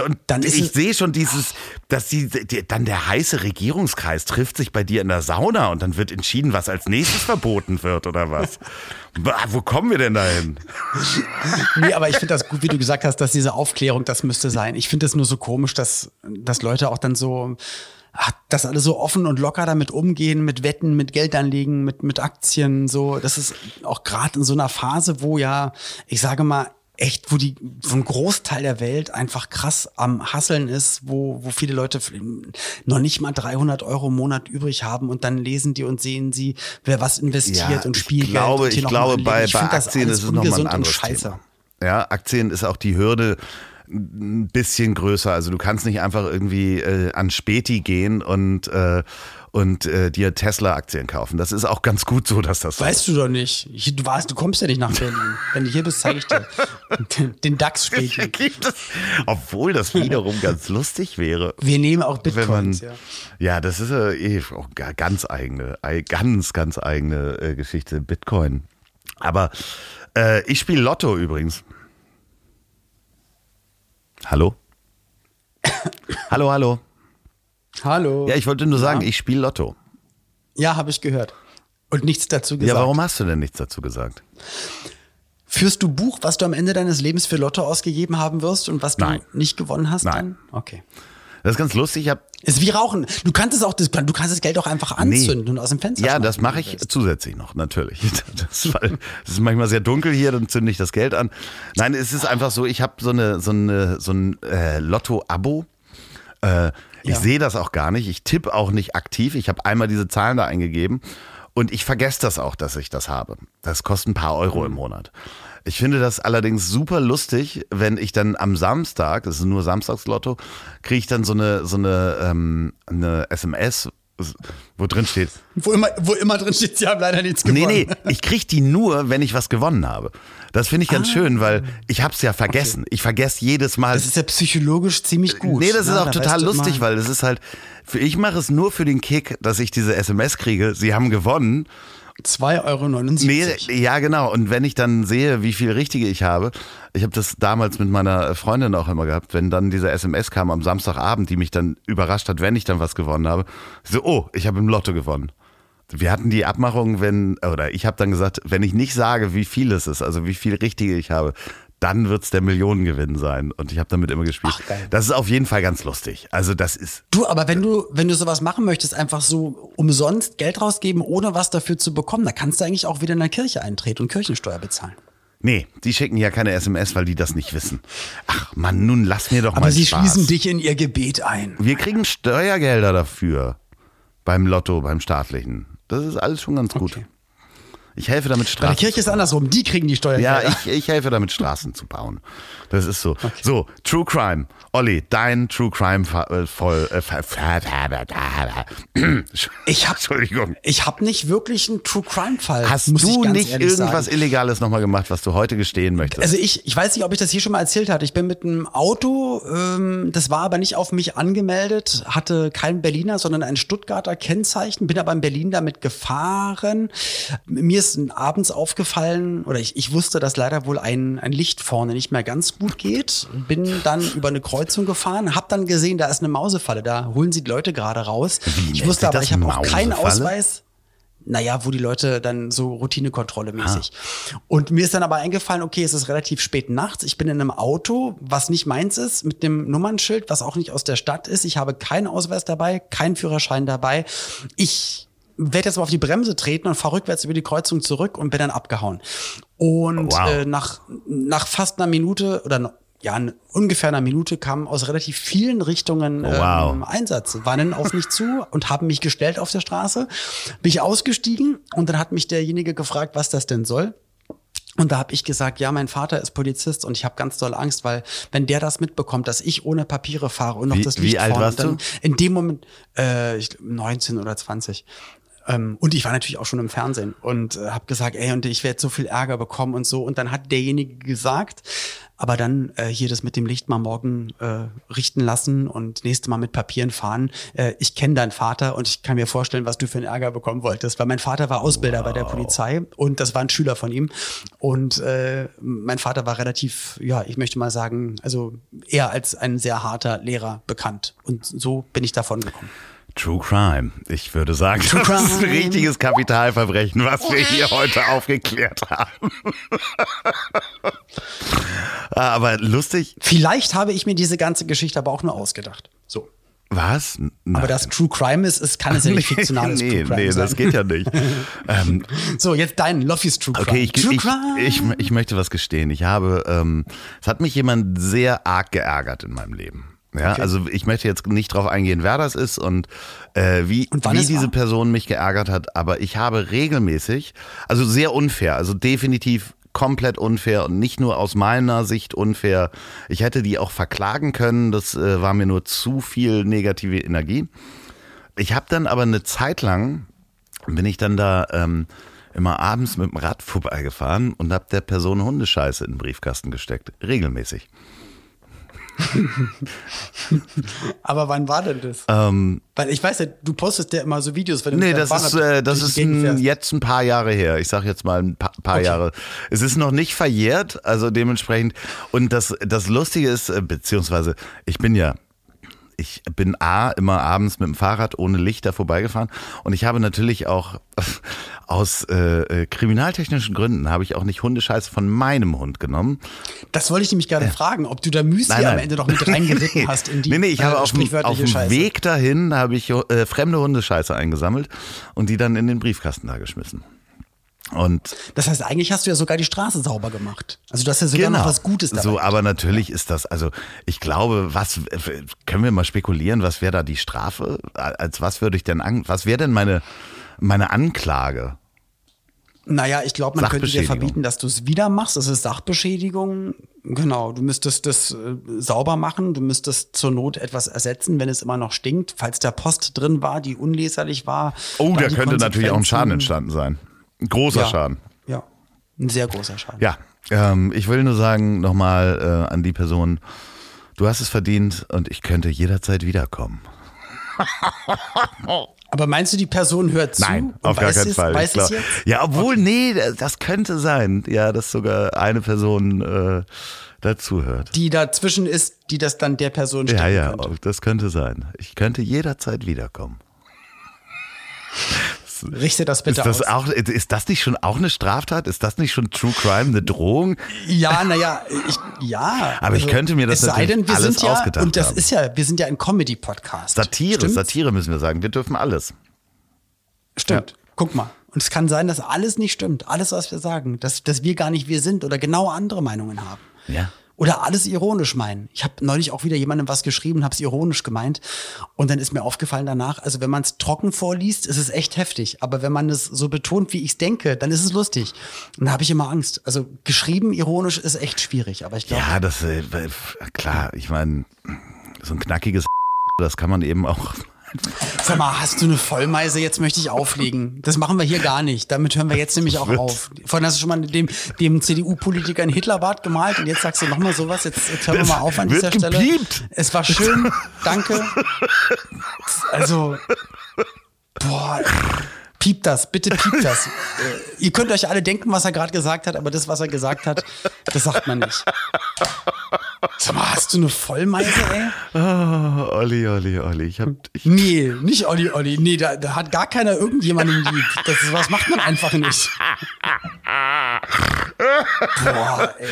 und Dann ich sehe schon dieses, dass die, die, dann der heiße Regierungskreis trifft sich bei dir in der Sauna und dann wird entschieden, was als nächstes verboten wird oder was. Wo kommen wir denn dahin? Nee, aber ich finde das gut, wie du gesagt hast, dass diese Aufklärung, das müsste sein. Ich finde es nur so komisch, dass, dass Leute auch dann so, ach, dass alle so offen und locker damit umgehen, mit Wetten, mit Geldanlegen, mit, mit Aktien, so. Das ist auch gerade in so einer Phase, wo ja, ich sage mal, echt, wo die, so ein Großteil der Welt einfach krass am Hasseln ist, wo, wo viele Leute noch nicht mal 300 Euro im Monat übrig haben und dann lesen die und sehen sie, wer was investiert und ich glaube, und hier ich noch mal glaube bei, Ich bei Aktien ist es nochmal ein anderes scheiße. Thema. Ja, Aktien ist auch die Hürde ein bisschen größer. Also du kannst nicht einfach irgendwie äh, an Späti gehen und, äh, und äh, dir Tesla-Aktien kaufen. Das ist auch ganz gut so, dass das so Weißt du doch nicht. Ich, du weißt, du kommst ja nicht nach Berlin. Wenn du hier bist, zeige ich dir den, den DAX später. Obwohl das wiederum ganz lustig wäre. Wir nehmen auch Wenn man, Bitcoins. ja. ja, das ist äh, eh auch ga- ganz eigene, ei- ganz, ganz eigene äh, Geschichte, Bitcoin. Aber äh, ich spiele Lotto übrigens. Hallo? hallo, hallo. Hallo. Ja, ich wollte nur sagen, ich spiele Lotto. Ja, habe ich gehört. Und nichts dazu gesagt. Ja, warum hast du denn nichts dazu gesagt? Führst du Buch, was du am Ende deines Lebens für Lotto ausgegeben haben wirst und was du Nein. nicht gewonnen hast? Nein. Dann? Okay. Das ist ganz lustig. Ich hab, Ist wie Rauchen. Du kannst es auch, das- du kannst das Geld auch einfach anzünden und aus dem Fenster ja, das mache ich zusätzlich noch, natürlich. Das, weil, es ist manchmal sehr dunkel hier, dann zünde ich das Geld an. Nein, es ist einfach so, ich habe so, eine, so, eine, so ein äh, Lotto-Abo. Äh, ich Ja. sehe das auch gar nicht. Ich tippe auch nicht aktiv. Ich habe einmal diese Zahlen da eingegeben und ich vergesse das auch, dass ich das habe. Das kostet ein paar Euro im Monat. Ich finde das allerdings super lustig, wenn ich dann am Samstag, das ist nur Samstagslotto, kriege ich dann so eine, so eine, ähm, eine SMS, wo drin steht, Wo immer, wo immer drin steht, sie haben leider nichts Nee, gewonnen. nee, ich krieg die nur, wenn ich was gewonnen habe. Das finde ich Ah. ganz schön, weil ich hab's ja vergessen. Ich vergesse jedes Mal. Das ist ja psychologisch ziemlich gut. nee, das ist ne? auch Da total lustig, immer- weil das ist halt, für, ich mache es nur für den Kick, dass ich diese SMS kriege, sie haben gewonnen 2,79 Euro. Nee, ja, genau. Und wenn ich dann sehe, wie viel richtige ich habe, ich habe das damals mit meiner Freundin auch immer gehabt, wenn dann diese SMS kam am Samstagabend, die mich dann überrascht hat, wenn ich dann was gewonnen habe, so, oh, ich habe im Lotto gewonnen. Wir hatten die Abmachung, wenn, oder ich habe dann gesagt, wenn ich nicht sage, wie viel es ist, also wie viel richtige ich habe, dann wird's der Millionengewinn sein. Und ich habe damit immer gespielt. Ach. Das ist auf jeden Fall ganz lustig. Also das ist. Du, aber wenn du, wenn du sowas machen möchtest, einfach so umsonst Geld rausgeben, ohne was dafür zu bekommen, da kannst du eigentlich auch wieder in der Kirche eintreten und Kirchensteuer bezahlen. Nee, die schicken ja keine SMS, weil die das nicht wissen. Ach Mann, nun lass mir doch Aber mal sie Spaß. schließen dich in ihr Gebet ein. Wir kriegen Steuergelder dafür. Beim Lotto, beim staatlichen. Das ist alles schon ganz gut. Okay. Ich helfe damit Bei der Straßen. Kirche ist andersrum, die kriegen die Steuergelder. Ja, ich, ich helfe damit Straßen zu bauen. Das ist so. So, True Crime. Olli, dein True Crime voll. Äh, Ich hab- Entschuldigung. Ich habe nicht wirklich einen True Crime Fall. Hast du nicht irgendwas sagen. Illegales nochmal gemacht, was du heute gestehen möchtest? Also ich, ich weiß nicht, ob ich das hier schon mal erzählt hatte. Ich bin mit einem Auto, ähm, das war aber nicht auf mich angemeldet, hatte kein Berliner, sondern ein Stuttgarter Kennzeichen, bin aber in Berlin damit gefahren. Mir ist abends aufgefallen, oder ich, ich wusste, dass leider wohl ein, ein Licht vorne nicht mehr ganz gut geht. Bin dann über eine Kreuzung gefahren, hab dann gesehen, da ist eine Mausefalle, da holen sie die Leute gerade raus. Wie ich wusste aber, ich habe auch keinen? Ausweis. Naja, wo die Leute dann so Routinekontrolle mäßig. Und mir ist dann aber eingefallen, okay, es ist relativ spät nachts. Ich bin in einem Auto, was nicht meins ist, mit dem Nummernschild, was auch nicht aus der Stadt ist. Ich habe keinen Ausweis dabei, keinen Führerschein dabei. Ich werde jetzt mal auf die Bremse treten und fahre rückwärts über die Kreuzung zurück und bin dann abgehauen. Und Wow. äh, nach, nach fast einer Minute oder ja, ungefähr einer Minute kam aus relativ vielen Richtungen Wow. ähm, Einsatz, waren auf mich zu und haben mich gestellt auf der Straße. Bin ich ausgestiegen und dann hat mich derjenige gefragt, was das denn soll. Und da habe ich gesagt, ja, mein Vater ist Polizist und ich habe ganz doll Angst, weil wenn der das mitbekommt, dass ich ohne Papiere fahre und noch Wie- das wie Licht alt vorne, warst du? in dem Moment äh, ich, 19 oder 20. Ähm, und ich war natürlich auch schon im Fernsehen und äh, habe gesagt, ey, und ich werde so viel Ärger bekommen und so. Und dann hat derjenige gesagt, aber dann äh, hier das mit dem Licht mal morgen äh, richten lassen und nächste Mal mit Papieren fahren. Äh, ich kenne deinen Vater und ich kann mir vorstellen, was du für einen Ärger bekommen wolltest, weil mein Vater war Ausbilder bei der Polizei und das war ein Schüler von ihm. Und äh, mein Vater war relativ, ja, ich möchte mal sagen, also eher als ein sehr harter Lehrer bekannt. Und so bin ich davon gekommen. True Crime. Ich würde sagen, das ist ein Crime. richtiges Kapitalverbrechen, was wir hier heute aufgeklärt haben. Ah, aber lustig. Vielleicht habe ich mir diese ganze Geschichte aber auch nur ausgedacht. So. Was? Nein. Aber das True Crime ist, ist kann es ja nicht fiktionales nee, True Crime nee, sein. das geht ja nicht. ähm, So, jetzt dein Loffys True Crime. Okay, ich, True ich, Crime. ich, ich möchte was gestehen. Ich habe, ähm, es hat mich jemand sehr arg geärgert in meinem Leben. Ja, Okay. also ich möchte jetzt nicht drauf eingehen, wer das ist und äh, wie, Und wie es diese war? Person mich geärgert hat, aber ich habe regelmäßig, also sehr unfair, also definitiv komplett unfair und nicht nur aus meiner Sicht unfair. Ich hätte die auch verklagen können, das äh, war mir nur zu viel negative Energie. Ich habe dann aber eine Zeit lang, bin ich dann da ähm, immer abends mit dem Rad vorbeigefahren und habe der Person Hundescheiße in den Briefkasten gesteckt. Regelmäßig. Aber wann war denn das? Ähm, Weil ich weiß ja, du postest ja immer so Videos, wenn du nee, das ist, äh, das ist ein, jetzt ein paar Jahre her. Ich sag jetzt mal ein pa paar Okay. Jahre. Es ist noch nicht verjährt, also dementsprechend. Und das, das Lustige ist, äh, beziehungsweise ich bin ja ich bin A, immer abends mit dem Fahrrad ohne Lichter vorbeigefahren und ich habe natürlich auch aus äh, äh, kriminaltechnischen Gründen habe ich auch nicht Hundescheiße von meinem Hund genommen. Das wollte ich nämlich gerade fragen, ob du da Müsli Nein, nein. am Ende noch mit reingeritten hast in die nee, nee, ich habe äh, auf dem, auf dem. Weg dahin habe ich äh, fremde Hundescheiße eingesammelt und die dann in den Briefkasten da geschmissen. Und Das heißt, eigentlich hast du ja sogar die Straße sauber gemacht. Also du hast ja sogar genau. noch was Gutes dabei. So, aber natürlich ist das, also ich glaube, was können wir mal spekulieren, was wäre da die Strafe? Als was würde ich denn an, was wäre denn meine meine Anklage? Naja, ich glaube, man könnte dir verbieten, dass du es wieder machst. Das ist Sachbeschädigung. Genau, du müsstest das äh, sauber machen. Du müsstest zur Not etwas ersetzen, wenn es immer noch stinkt. Falls da Post drin war, die unleserlich war. Oh, da könnte natürlich auch ein Schaden entstanden sein. Ein großer Ja. Schaden. Ja, ein sehr großer Schaden. Ja, ähm, ich will nur sagen nochmal äh, an die Person, du hast es verdient und ich könnte jederzeit wiederkommen. Aber meinst du, die Person hört zu? Nein, auf gar weiß keinen es, Fall. Weiß es jetzt? Ja, obwohl, nee, das könnte sein. Ja, dass sogar eine Person äh, dazuhört. Die dazwischen ist, die das dann der Person Ja, stecken ja, könnte. das könnte sein. Ich könnte jederzeit wiederkommen. Richte das bitte Ist das, aus. auch, ist das nicht schon auch eine Straftat? Ist das nicht schon True Crime, eine Drohung? Ja, naja, ja. also Aber ich könnte mir das es sei denn, natürlich wir alles sind ja, ausgedacht Und das haben. ist ja, wir sind ja ein Comedy-Podcast. Satire, Stimmt? Satire müssen wir sagen. Wir dürfen alles. Stimmt. Guck mal. Und es kann sein, dass alles nicht stimmt. Alles, was wir sagen. Dass, dass wir gar nicht wir sind oder genau andere Meinungen haben. Ja. Oder alles ironisch meinen. Ich habe neulich auch wieder jemandem was geschrieben, habe es ironisch gemeint. Und dann ist mir aufgefallen danach, also wenn man es trocken vorliest, ist es echt heftig. Aber wenn man es so betont, wie ich es denke, dann ist es lustig. Und da habe ich immer Angst. Also geschrieben ironisch ist echt schwierig. Aber ich glaube, Ja, das, äh, klar, ich meine, so ein knackiges das kann man eben auch. Sag mal, hast du eine Vollmeise? Jetzt möchte ich auflegen. Das machen wir hier gar nicht. Damit hören wir jetzt nämlich auch auf. Vorhin hast du schon mal dem, dem CDU-Politiker einen Hitlerbart gemalt und jetzt sagst du nochmal sowas. Jetzt, jetzt hören wir mal auf an dieser Stelle. gebliept. Es war schön. Danke. Also, boah. Piept das, bitte piept das. Äh, ihr könnt euch alle denken, was er gerade gesagt hat, aber das, was er gesagt hat, das sagt man nicht. Sag mal, hast du eine Vollmeise, ey? Oh, Olli, Olli, Olli. Ich hab, ich, Nee, nicht Olli Olli. Nee, da, da hat gar keiner irgendjemanden lieb. Das ist, was macht man einfach nicht. Boah, ey.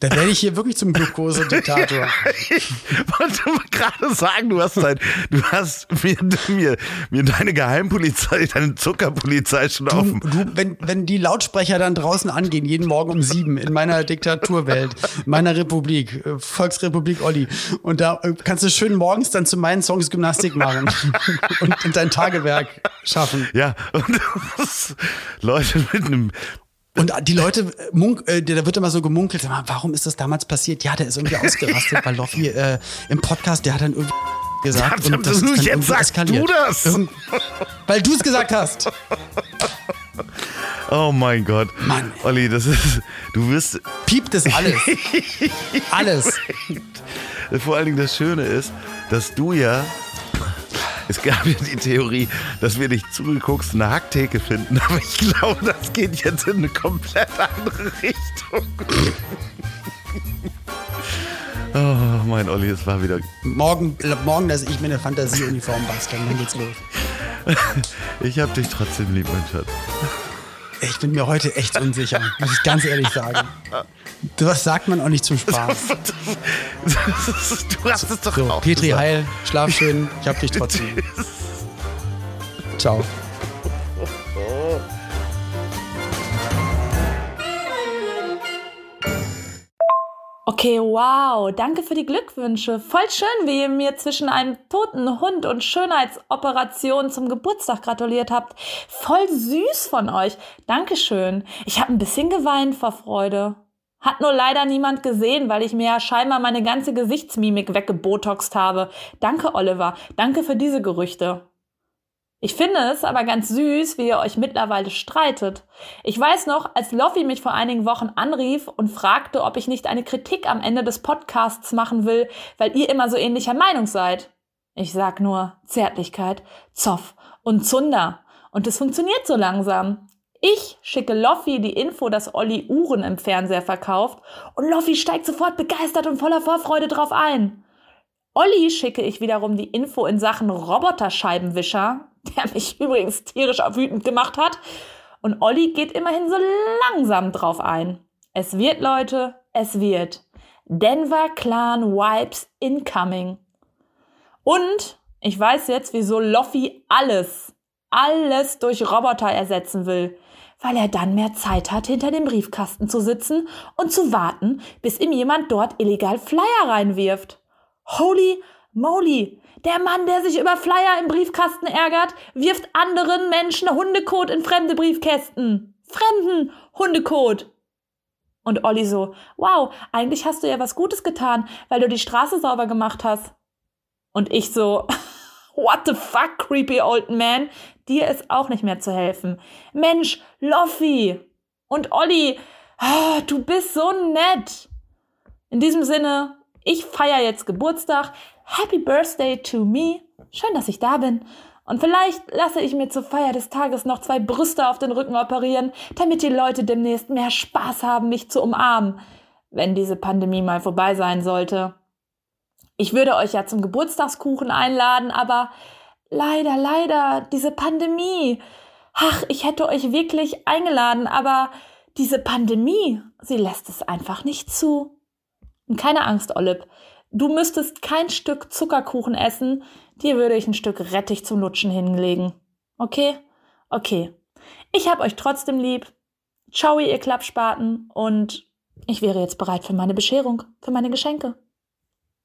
Da werde ich hier wirklich zum Glukose-Diktator. wollte mal gerade sagen, du hast dein, du hast mir, mir, mir deine Geheimpolizei, deine Zuckerpolizei schon Du, offen. du, wenn, wenn die Lautsprecher dann draußen angehen, jeden Morgen um sieben in meiner Diktaturwelt, in meiner Republik, äh, Volksrepublik Olli, und da äh, kannst du schön morgens dann zu meinen Songs Gymnastik machen und, und dein Tagewerk schaffen. Ja, und das, Leute mit einem Und die Leute, äh, munk, äh, da wird immer so gemunkelt, sag mal, warum ist das damals passiert? Ja, der ist irgendwie ausgerastet, weil Loffi äh, im Podcast, der hat dann irgendwie gesagt Ja, und das ist jetzt irgendwie sagst eskaliert. du das. Irgend- Weil du es gesagt hast. Oh mein Gott. Mann. Olli, das ist, du wirst, Piept es alles. alles. vor allen Dingen das Schöne ist, dass du ja, es gab ja die Theorie, dass wir dich zugeguckst eine Hacktheke finden, aber ich glaube, das geht jetzt in eine komplett andere Richtung. Oh, mein Olli, es war wieder, Morgen, morgen lasse ich mir eine Fantasieuniform basteln, dann geht's los. ich hab dich trotzdem lieb, mein Schatz. Ich bin mir heute echt unsicher, muss ich ganz ehrlich sagen. Das sagt man auch nicht zum Spaß. Du hast es doch So, auch Petri, gesagt. heil, schlaf schön, ich hab dich trotzdem. Ciao. Okay, wow, danke für die Glückwünsche. Voll schön, wie ihr mir zwischen einem toten Hund und Schönheitsoperation zum Geburtstag gratuliert habt. Voll süß von euch. Dankeschön. Ich habe ein bisschen geweint vor Freude. Hat nur leider niemand gesehen, weil ich mir ja scheinbar meine ganze Gesichtsmimik weggebotoxt habe. Danke, Oliver. Danke für diese Gerüchte. Ich finde es aber ganz süß, wie ihr euch mittlerweile streitet. Ich weiß noch, als Loffi mich vor einigen Wochen anrief und fragte, ob ich nicht eine Kritik am Ende des Podcasts machen will, weil ihr immer so ähnlicher Meinung seid. Ich sag nur Zärtlichkeit, Zoff und Zunder. Und es funktioniert so langsam. Ich schicke Loffi die Info, dass Olli Uhren im Fernseher verkauft und Loffi steigt sofort begeistert und voller Vorfreude drauf ein. Olli schicke ich wiederum die Info in Sachen Roboterscheibenwischer, der mich übrigens tierisch wütend gemacht hat. Und Olli geht immerhin so langsam drauf ein. Es wird, Leute, es wird. Denver Clan Wipes incoming. Und ich weiß jetzt, wieso Loffi alles, alles durch Roboter ersetzen will. Weil er dann mehr Zeit hat, hinter dem Briefkasten zu sitzen und zu warten, bis ihm jemand dort illegal Flyer reinwirft. Holy moly! Der Mann, der sich über Flyer im Briefkasten ärgert, wirft anderen Menschen Hundekot in fremde Briefkästen. Fremden Hundekot. Und Olli so, wow, eigentlich hast du ja was Gutes getan, weil du die Straße sauber gemacht hast. Und ich so, what the fuck, creepy old man? Dir ist auch nicht mehr zu helfen. Mensch, Loffi und Olli, ah, du bist so nett. In diesem Sinne, ich feiere jetzt Geburtstag. Happy Birthday to me. Schön, dass ich da bin. Und vielleicht lasse ich mir zur Feier des Tages noch zwei Brüste auf den Rücken operieren, damit die Leute demnächst mehr Spaß haben, mich zu umarmen, wenn diese Pandemie mal vorbei sein sollte. Ich würde euch ja zum Geburtstagskuchen einladen, aber leider, leider, diese Pandemie. Ach, ich hätte euch wirklich eingeladen, aber diese Pandemie, sie lässt es einfach nicht zu. Und keine Angst, Olip. Du müsstest kein Stück Zuckerkuchen essen, dir würde ich ein Stück Rettich zum Lutschen hinlegen. Okay? Okay. Ich hab euch trotzdem lieb. Ciao, ihr Klappspaten. Und ich wäre jetzt bereit für meine Bescherung, für meine Geschenke.